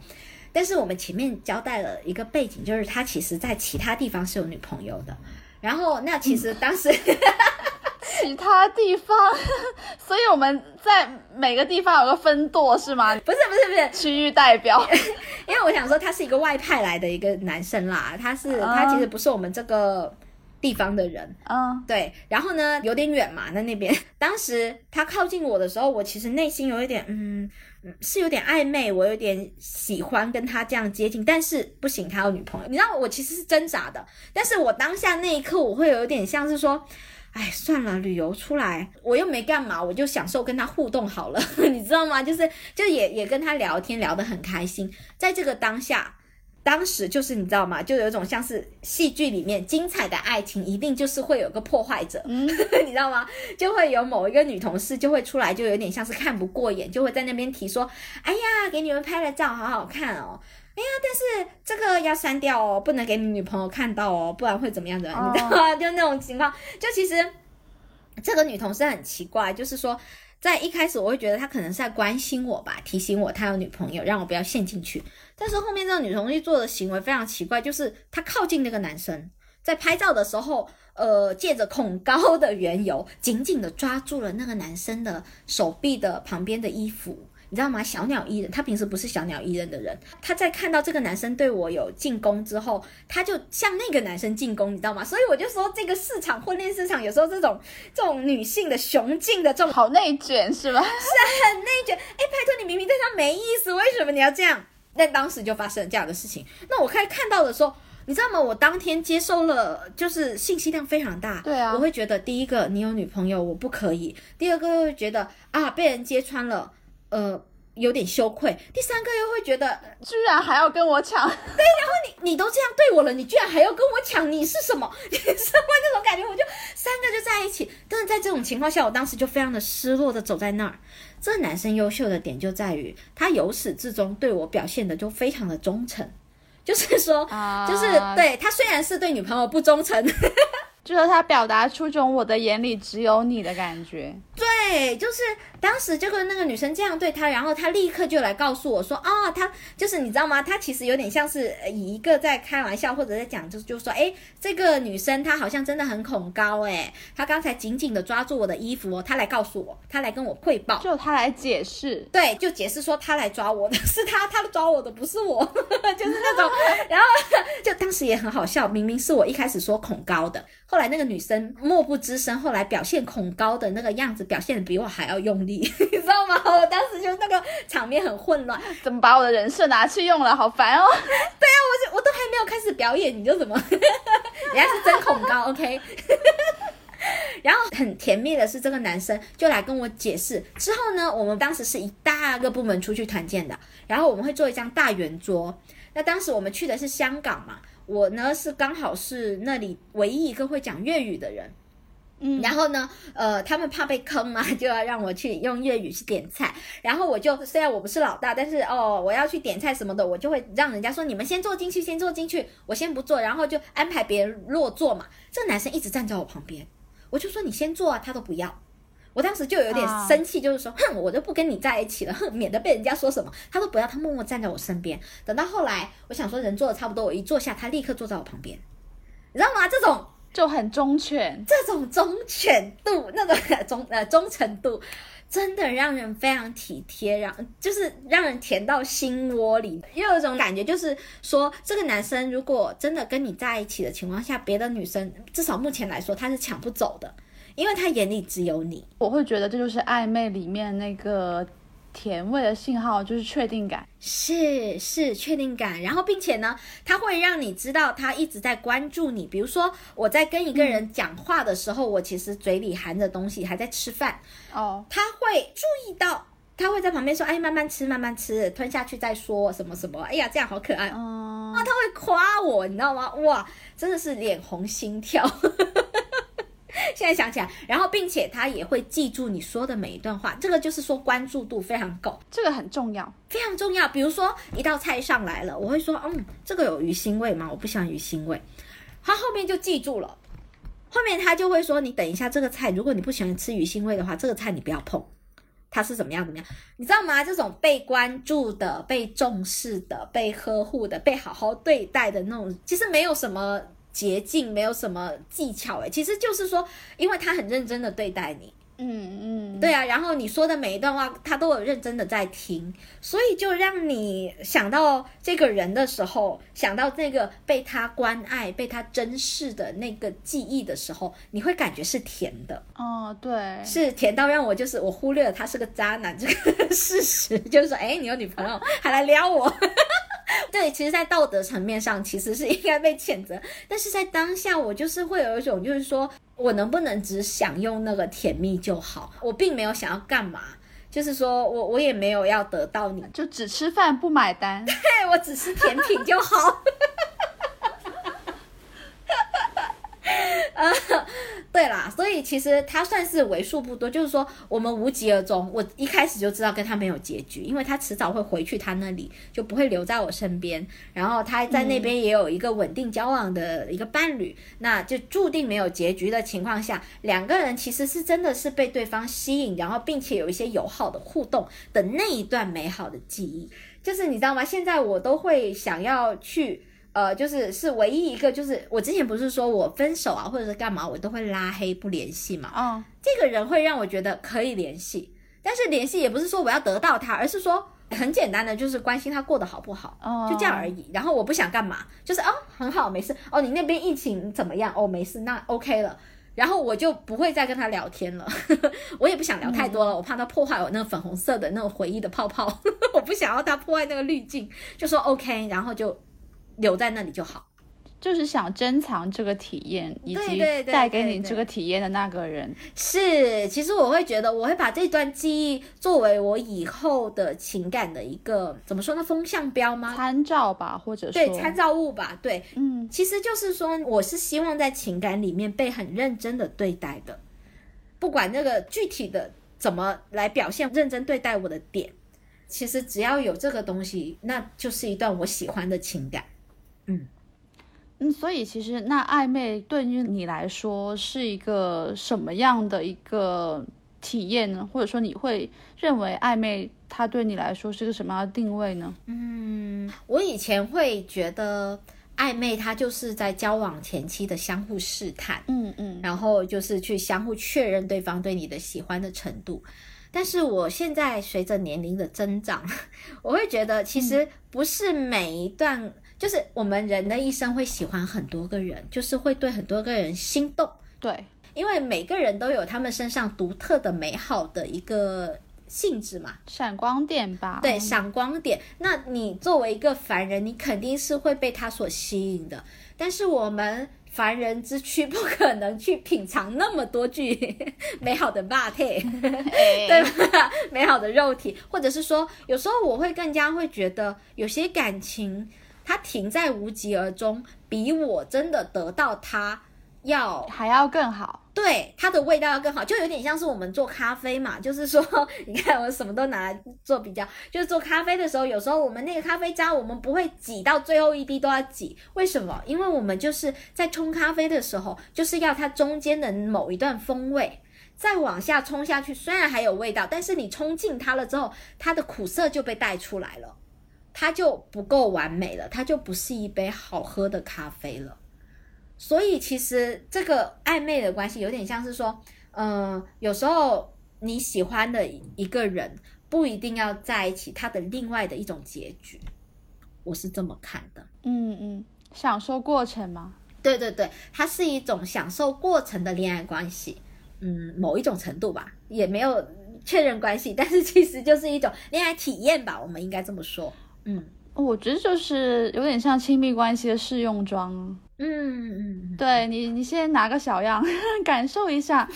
S1: 但是我们前面交代了一个背景，就是他其实在其他地方是有女朋友的。然后那其实当时
S2: 其他地方，所以我们在每个地方有个分舵是吗？
S1: 不是不是不是
S2: 区域代表，
S1: 因为我想说他是一个外派来的一个男生啦，他是他其实不是我们这个。地方的人，嗯，对，然后呢，有点远嘛，在那边，当时他靠近我的时候，我其实内心有一点，嗯，是有点暧昧，我有点喜欢跟他这样接近，但是不行，他有女朋友，你知道，我其实是挣扎的，但是我当下那一刻，我会有点像是说，哎，算了，旅游出来，我又没干嘛，我就享受跟他互动好了，你知道吗？就是，就也也跟他聊天，聊得很开心，在这个当下。当时就是你知道吗？就有一种像是戏剧里面精彩的爱情，一定就是会有个破坏者，嗯 你知道吗？就会有某一个女同事就会出来，就有点像是看不过眼，就会在那边提说：“哎呀，给你们拍了照好好看哦！哎呀，但是这个要删掉哦，不能给你女朋友看到哦，不然会怎么样的？你知道吗？就那种情况，就其实这个女同事很奇怪，就是说。”在一开始，我会觉得他可能是在关心我吧，提醒我他有女朋友，让我不要陷进去。但是后面这个女同事做的行为非常奇怪，就是她靠近那个男生，在拍照的时候，呃，借着恐高的缘由，紧紧的抓住了那个男生的手臂的旁边的衣服。你知道吗？小鸟依人，他平时不是小鸟依人的人。他在看到这个男生对我有进攻之后，他就向那个男生进攻，你知道吗？所以我就说，这个市场婚恋市场有时候这种这种女性的雄竞的这种
S2: 好内卷是吧？
S1: 是很内卷。哎，拜托你明明对他没意思，为什么你要这样？但当时就发生了这样的事情。那我开看到的时候，你知道吗？我当天接收了，就是信息量非常大。
S2: 对啊，
S1: 我会觉得第一个你有女朋友，我不可以；第二个又会觉得啊被人揭穿了。呃，有点羞愧。第三个又会觉得，
S2: 居然还要跟我抢，对，
S1: 然后你你都这样对我了，你居然还要跟我抢，你是什么？你 是什么那种感觉？我就三个就在一起，但是在这种情况下，我当时就非常的失落的走在那儿。这男生优秀的点就在于，他由始至终对我表现的就非常的忠诚，就是说，就是对他虽然是对女朋友不忠诚。
S2: 就是他表达出种我的眼里只有你的感觉，
S1: 对，就是当时就跟那个女生这样对他，然后他立刻就来告诉我说，哦，他就是你知道吗？他其实有点像是以一个在开玩笑或者在讲，就就说，哎，这个女生她好像真的很恐高，哎，她刚才紧紧的抓住我的衣服哦，她来告诉我，她来跟我汇报，
S2: 就她来解释，
S1: 对，就解释说她来抓我的 是她，她抓我的不是我，就是那种，然后 就当时也很好笑，明明是我一开始说恐高的。后来那个女生默不吱声，后来表现恐高的那个样子，表现的比我还要用力，你知道吗？我当时就那个场面很混乱，
S2: 怎么把我的人设拿去用了？好烦哦！对
S1: 啊，我就我都还没有开始表演，你就怎么？人家是真恐高，OK？然后很甜蜜的是，这个男生就来跟我解释。之后呢，我们当时是一大个部门出去团建的，然后我们会做一张大圆桌。那当时我们去的是香港嘛。我呢是刚好是那里唯一一个会讲粤语的人，嗯，然后呢，呃，他们怕被坑嘛，就要让我去用粤语去点菜。然后我就虽然我不是老大，但是哦，我要去点菜什么的，我就会让人家说你们先坐进去，先坐进去，我先不坐，然后就安排别人落座嘛。这个男生一直站在我旁边，我就说你先坐啊，他都不要。我当时就有点生气，就是说，哼，我就不跟你在一起了，哼，免得被人家说什么。他都不要，他默默站在我身边。等到后来，我想说人坐的差不多，我一坐下，他立刻坐在我旁边，你知道吗？这种
S2: 就很忠犬，
S1: 这种忠犬度，那个 忠呃忠诚度，真的让人非常体贴，让就是让人甜到心窝里。又有一种感觉，就是说，这个男生如果真的跟你在一起的情况下，别的女生至少目前来说，他是抢不走的。因为他眼里只有你，
S2: 我会觉得这就是暧昧里面那个甜味的信号就是确定感，
S1: 是是确定感，然后并且呢，它会让你知道他一直在关注你。比如说我在跟一个人讲话的时候，我其实嘴里含着东西，还在吃饭，
S2: 哦，
S1: 他会注意到，他会在旁边说：“哎，慢慢吃，慢慢吃，吞下去再说什么什么。”哎呀，这样好可爱。
S2: 哦，
S1: 啊，他会夸我，你知道吗？哇，真的是脸红心跳。现在想起来，然后并且他也会记住你说的每一段话，这个就是说关注度非常够，
S2: 这个很重要。
S1: 非常重要。比如说一道菜上来了，我会说，嗯，这个有鱼腥味吗？我不喜欢鱼腥味。他后面就记住了，后面他就会说，你等一下这个菜，如果你不喜欢吃鱼腥味的话，这个菜你不要碰。他是怎么样怎么样？你知道吗？这种被关注的、被重视的、被呵护的、被好好对待的那种，其实没有什么捷径，没有什么技巧，诶，其实就是说，因为他很认真的对待你，
S2: 嗯嗯，
S1: 对啊，然后你说的每一段话，他都有认真的在听，所以就让你想到这个人的时候，想到那个被他关爱、被他珍视的那个记忆的时候，你会感觉是甜的，
S2: 哦，对，
S1: 是甜到让我就是我忽略了他是个渣男这个事实，就是说，哎，你有女朋友还来撩我。对，其实，在道德层面上，其实是应该被谴责，但是在当下，我就是会有一种，就是说我能不能只享用那个甜蜜就好，我并没有想要干嘛，就是说我我也没有要得到你，
S2: 就只吃饭不买单。
S1: 对我只吃甜品就好。呃，对啦，所以其实他算是为数不多，就是说我们无疾而终。我一开始就知道跟他没有结局，因为他迟早会回去他那里，就不会留在我身边。然后他在那边也有一个稳定交往的一个伴侣，那就注定没有结局的情况下，两个人其实是真的是被对方吸引，然后并且有一些友好的互动的那一段美好的记忆，就是你知道吗？现在我都会想要去。呃，就是是唯一一个，就是我之前不是说我分手啊，或者是干嘛，我都会拉黑不联系嘛。
S2: 哦，
S1: 这个人会让我觉得可以联系，但是联系也不是说我要得到他，而是说很简单的，就是关心他过得好不好，
S2: 哦
S1: 就这样而已。然后我不想干嘛，就是哦很好没事哦，你那边疫情怎么样？哦没事，那 OK 了。然后我就不会再跟他聊天了，我也不想聊太多了，我怕他破坏我那个粉红色的那种回忆的泡泡，我不想要他破坏那个滤镜，就说 OK，然后就。留在那里就好，
S2: 就是想珍藏这个体验，以及带给你这个体验的那个人。
S1: 是，其实我会觉得，我会把这段记忆作为我以后的情感的一个怎么说呢，风向标吗？
S2: 参照吧，或者说
S1: 对，参照物吧。对，
S2: 嗯，
S1: 其实就是说，我是希望在情感里面被很认真的对待的，不管那个具体的怎么来表现认真对待我的点，其实只要有这个东西，那就是一段我喜欢的情感。
S2: 嗯，所以其实那暧昧对于你来说是一个什么样的一个体验呢？或者说你会认为暧昧它对你来说是个什么样的定位呢？
S1: 嗯，我以前会觉得暧昧它就是在交往前期的相互试探，
S2: 嗯嗯，
S1: 然后就是去相互确认对方对你的喜欢的程度。但是我现在随着年龄的增长，我会觉得其实不是每一段，就是我们人的一生会喜欢很多个人，就是会对很多个人心动，
S2: 对，
S1: 因为每个人都有他们身上独特的美好的一个性质嘛。
S2: 闪光点吧，
S1: 对，闪光点。那你作为一个凡人，你肯定是会被他所吸引的。但是我们凡人之躯不可能去品尝那么多具 美好的 body，对吧？美好的肉体，或者是说，有时候我会更加会觉得，有些感情它停在无疾而终，比我真的得到它要
S2: 还要更好。
S1: 对它的味道要更好，就有点像是我们做咖啡嘛，就是说，你看我什么都拿来做比较，就是做咖啡的时候，有时候我们那个咖啡渣，我们不会挤到最后一滴都要挤，为什么？因为我们就是在冲咖啡的时候，就是要它中间的某一段风味。再往下冲下去，虽然还有味道，但是你冲进它了之后，它的苦涩就被带出来了，它就不够完美了，它就不是一杯好喝的咖啡了。所以其实这个暧昧的关系有点像是说，嗯、有时候你喜欢的一个人不一定要在一起，他的另外的一种结局，我是这么看的。
S2: 嗯嗯，享受过程吗？
S1: 对对对，它是一种享受过程的恋爱关系，嗯，某一种程度吧，也没有确认关系，但是其实就是一种恋爱体验吧，我们应该这么说。嗯，
S2: 我觉得就是有点像亲密关系的试用装。
S1: 嗯嗯，
S2: 对你，你先拿个小样，感受一下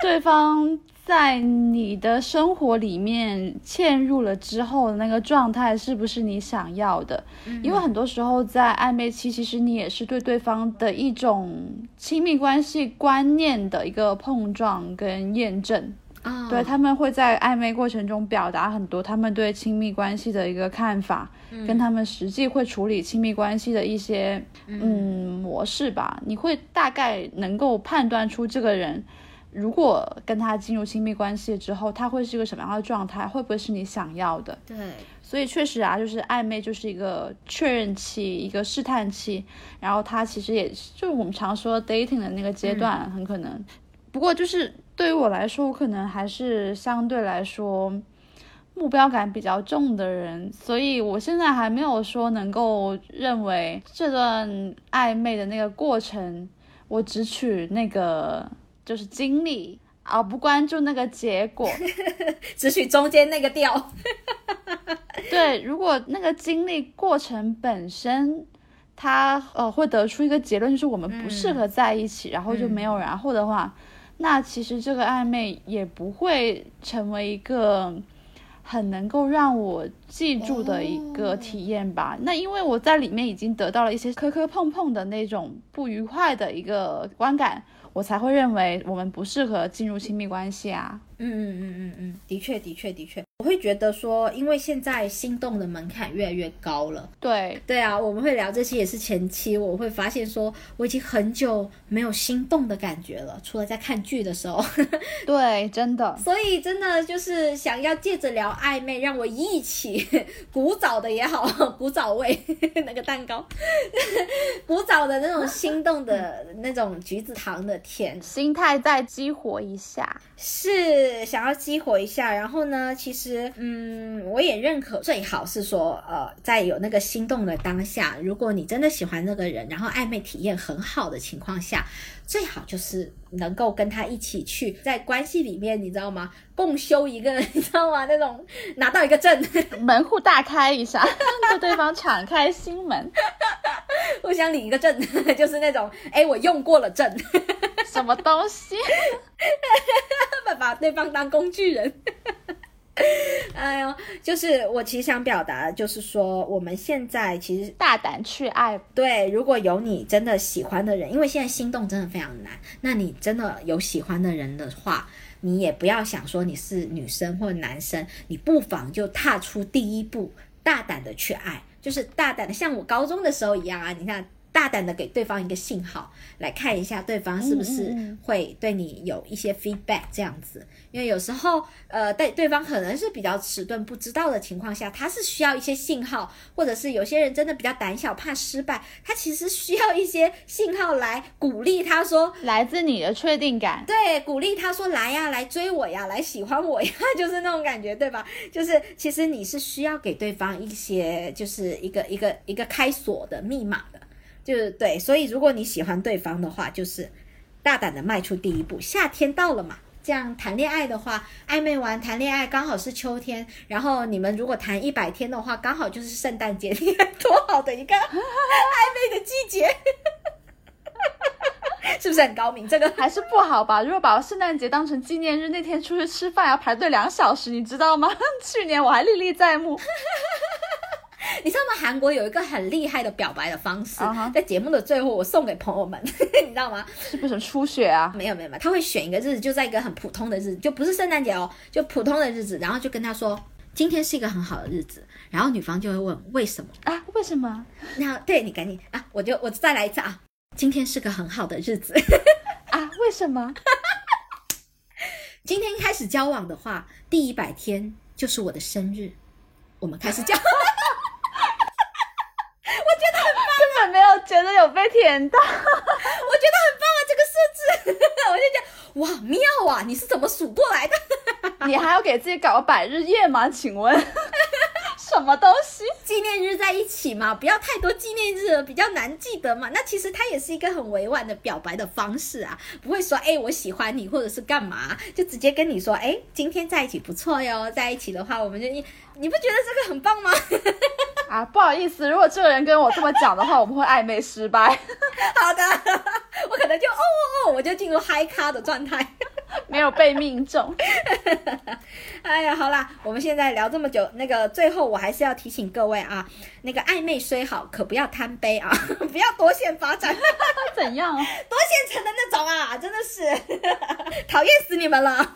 S2: 对方。在你的生活里面嵌入了之后的那个状态是不是你想要的？因为很多时候在暧昧期，其实你也是对对方的一种亲密关系观念的一个碰撞跟验证。
S1: 啊，
S2: 对他们会在暧昧过程中表达很多他们对亲密关系的一个看法，跟他们实际会处理亲密关系的一些嗯模式吧。你会大概能够判断出这个人。如果跟他进入亲密关系之后，他会是一个什么样的状态？会不会是你想要的？
S1: 对，
S2: 所以确实啊，就是暧昧就是一个确认期，一个试探期。然后他其实也就是我们常说 dating 的那个阶段，很可能。不过就是对于我来说，我可能还是相对来说目标感比较重的人，所以我现在还没有说能够认为这段暧昧的那个过程，我只取那个。就是经历，而不关注那个结果，
S1: 只取中间那个调。
S2: 对，如果那个经历过程本身，他呃会得出一个结论，就是我们不适合在一起，然后就没有然后的话，那其实这个暧昧也不会成为一个很能够让我记住的一个体验吧。那因为我在里面已经得到了一些磕磕碰碰的那种不愉快的一个观感。我才会认为我们不适合进入亲密关系啊。
S1: 嗯嗯嗯嗯嗯，的确的确的确，我会觉得说，因为现在心动的门槛越来越高了。
S2: 对
S1: 对啊，我们会聊这些也是前期，我会发现说，我已经很久没有心动的感觉了，除了在看剧的时候。
S2: 对，真的。
S1: 所以真的就是想要借着聊暧昧，让我一起古早的也好，古早味 那个蛋糕，古早的那种心动的那种橘子糖的甜，
S2: 心态再激活一下。
S1: 是想要激活一下，然后呢，其实，嗯，我也认可，最好是说，呃，在有那个心动的当下，如果你真的喜欢那个人，然后暧昧体验很好的情况下，最好就是能够跟他一起去在关系里面，你知道吗？共修一个，你知道吗？那种拿到一个证，
S2: 门户大开一下，对对方敞开心门，
S1: 互相领一个证，就是那种，哎，我用过了证。
S2: 什么东西？
S1: 把 把对方当工具人。哎呦，就是我其实想表达，就是说我们现在其实
S2: 大胆去爱。
S1: 对，如果有你真的喜欢的人，因为现在心动真的非常难。那你真的有喜欢的人的话，你也不要想说你是女生或男生，你不妨就踏出第一步，大胆的去爱，就是大胆的像我高中的时候一样啊！你看。大胆的给对方一个信号，来看一下对方是不是会对你有一些 feedback 这样子。因为有时候，呃，对对方可能是比较迟钝、不知道的情况下，他是需要一些信号，或者是有些人真的比较胆小、怕失败，他其实需要一些信号来鼓励他说，
S2: 来自你的确定感，
S1: 对，鼓励他说来呀，来追我呀，来喜欢我呀，就是那种感觉，对吧？就是其实你是需要给对方一些，就是一个一个一个开锁的密码的。就是对，所以如果你喜欢对方的话，就是大胆的迈出第一步。夏天到了嘛，这样谈恋爱的话，暧昧完谈恋爱刚好是秋天，然后你们如果谈一百天的话，刚好就是圣诞节，你看多好的一个暧昧的季节，是不是很高明？这个
S2: 还是不好吧？如果把圣诞节当成纪念日，那天出去吃饭要排队两小时，你知道吗？去年我还历历在目。
S1: 你知道吗？韩国有一个很厉害的表白的方式，在节目的最后我送给朋友们，你知道吗？
S2: 是不是初雪啊？
S1: 没有没有没有，他会选一个日子，就在一个很普通的日子，就不是圣诞节哦，就普通的日子，然后就跟他说今天是一个很好的日子，然后女方就会问为什么
S2: 啊？为什么？
S1: 那对你赶紧啊，我就我再来一次啊，今天是个很好的日子
S2: 啊？为什么？
S1: 今天开始交往的话，第一百天就是我的生日，我们开始交。
S2: 觉得有被舔到，我觉
S1: 得很棒啊！这个设置，我就讲哇妙啊！你是怎么数过来的？
S2: 你还要给自己搞个百日宴吗？请问，受什么东西？
S1: 纪念日在一起嘛，不要太多纪念日了，比较难记得嘛。那其实它也是一个很委婉的表白的方式啊，不会说哎我喜欢你或者是干嘛，就直接跟你说哎今天在一起不错哟，在一起的话我们就你你不觉得这个很棒吗？
S2: 啊，不好意思，如果这个人跟我这么讲的话，我们会暧昧失败。
S1: 好的，我可能就哦哦哦，我就进入嗨咖的状态。
S2: 没有被命中，
S1: 哎呀，好啦，我们现在聊这么久，那个最后我还是要提醒各位啊，那个暧昧虽好，可不要贪杯啊，不要多线发展，
S2: 怎样？多
S1: 线程的那种啊，真的是讨厌死你们了。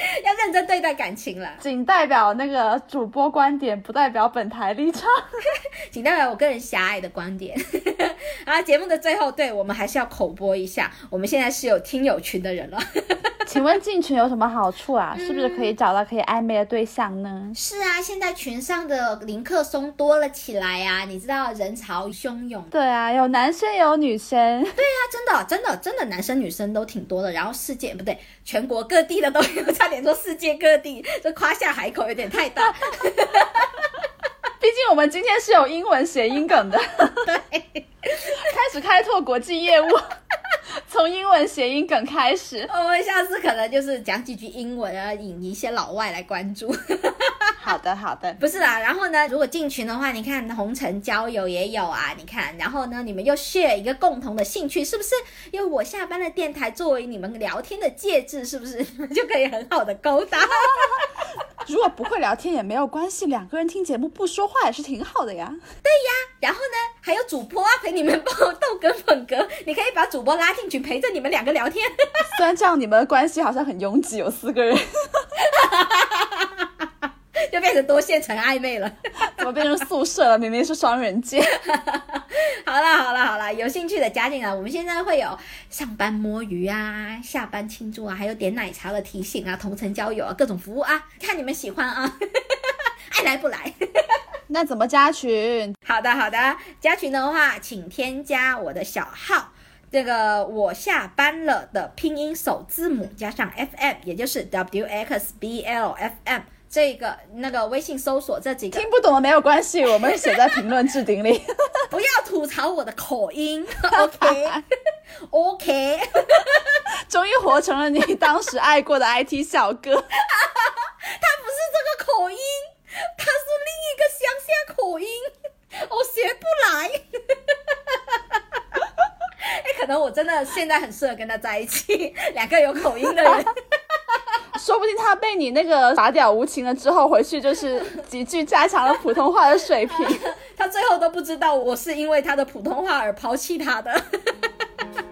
S1: 要认真对待感情了，
S2: 仅代表那个主播观点，不代表本台立场，
S1: 仅代表我个人狭隘的观点。啊，节目的最后，对我们还是要口播一下，我们现在是有听友群的人了。
S2: 请问进群有什么好处啊？是不是可以找到可以暧昧的对象呢？
S1: 是啊，现在群上的林克松多了起来呀，你知道人潮汹涌。
S2: 对啊，有男生有女生。对
S1: 啊，真的真的真的男生女生都挺多的。然后世界不对，全国各地的都有，差点说世界各地，这夸下海口有点太大。
S2: 毕竟我们今天是有英文谐音梗的。
S1: 对，
S2: 开始开拓国际业务。从英文谐音梗开始，
S1: 我们下次可能就是讲几句英文啊，引一些老外来关注。
S2: 好的，好的，
S1: 不是啦。然后呢，如果进群的话，你看红尘交友也有啊，你看，然后呢，你们又 share 一个共同的兴趣，是不是？用我下班的电台作为你们聊天的介质，是不是？你们就可以很好的勾搭。
S2: 如果不会聊天也没有关系，两个人听节目不说话也是挺好的呀。
S1: 对呀，然后呢，还有主播啊陪你们爆豆梗粉格，你可以把主播拉进去陪着你们两个聊天。
S2: 虽然这样你们的关系好像很拥挤，有四个人。
S1: 就变成多线程暧昧了，
S2: 怎么变成宿舍了？明明是双人间。
S1: 好了好了好了，有兴趣的加进来。我们现在会有上班摸鱼啊，下班庆祝啊，还有点奶茶的提醒啊，同城交友啊，各种服务啊，看你们喜欢啊，爱来不来？
S2: 那怎么加群？
S1: 好的好的，加群的话，请添加我的小号，这个我下班了的拼音首字母加上 FM，也就是 W X B L F M。这个那个微信搜索这几个
S2: 听不懂的没有关系，我们写在评论置顶里。
S1: 不要吐槽我的口音，OK OK。
S2: 终于活成了你当时爱过的 IT 小哥。他不
S1: 是这个口音，他是另一个乡下口音，我学不来。哎，可能我真的现在很适合跟他在一起，两个有口音的人。
S2: 说不定他被你那个傻屌无情了之后，回去就是急剧加强了普通话的水平。
S1: 他最后都不知道我是因为他的普通话而抛弃他的。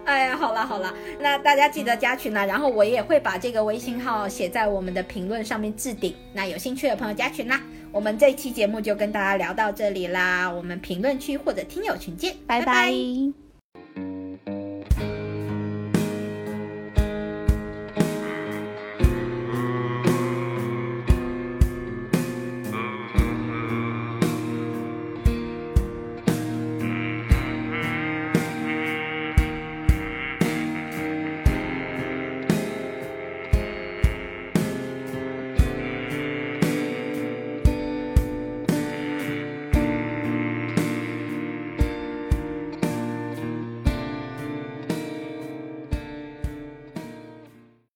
S1: 哎呀，好了好了，那大家记得加群啦，然后我也会把这个微信号写在我们的评论上面置顶。那有兴趣的朋友加群啦。我们这期节目就跟大家聊到这里啦，我们评论区或者听友群见，拜拜。Música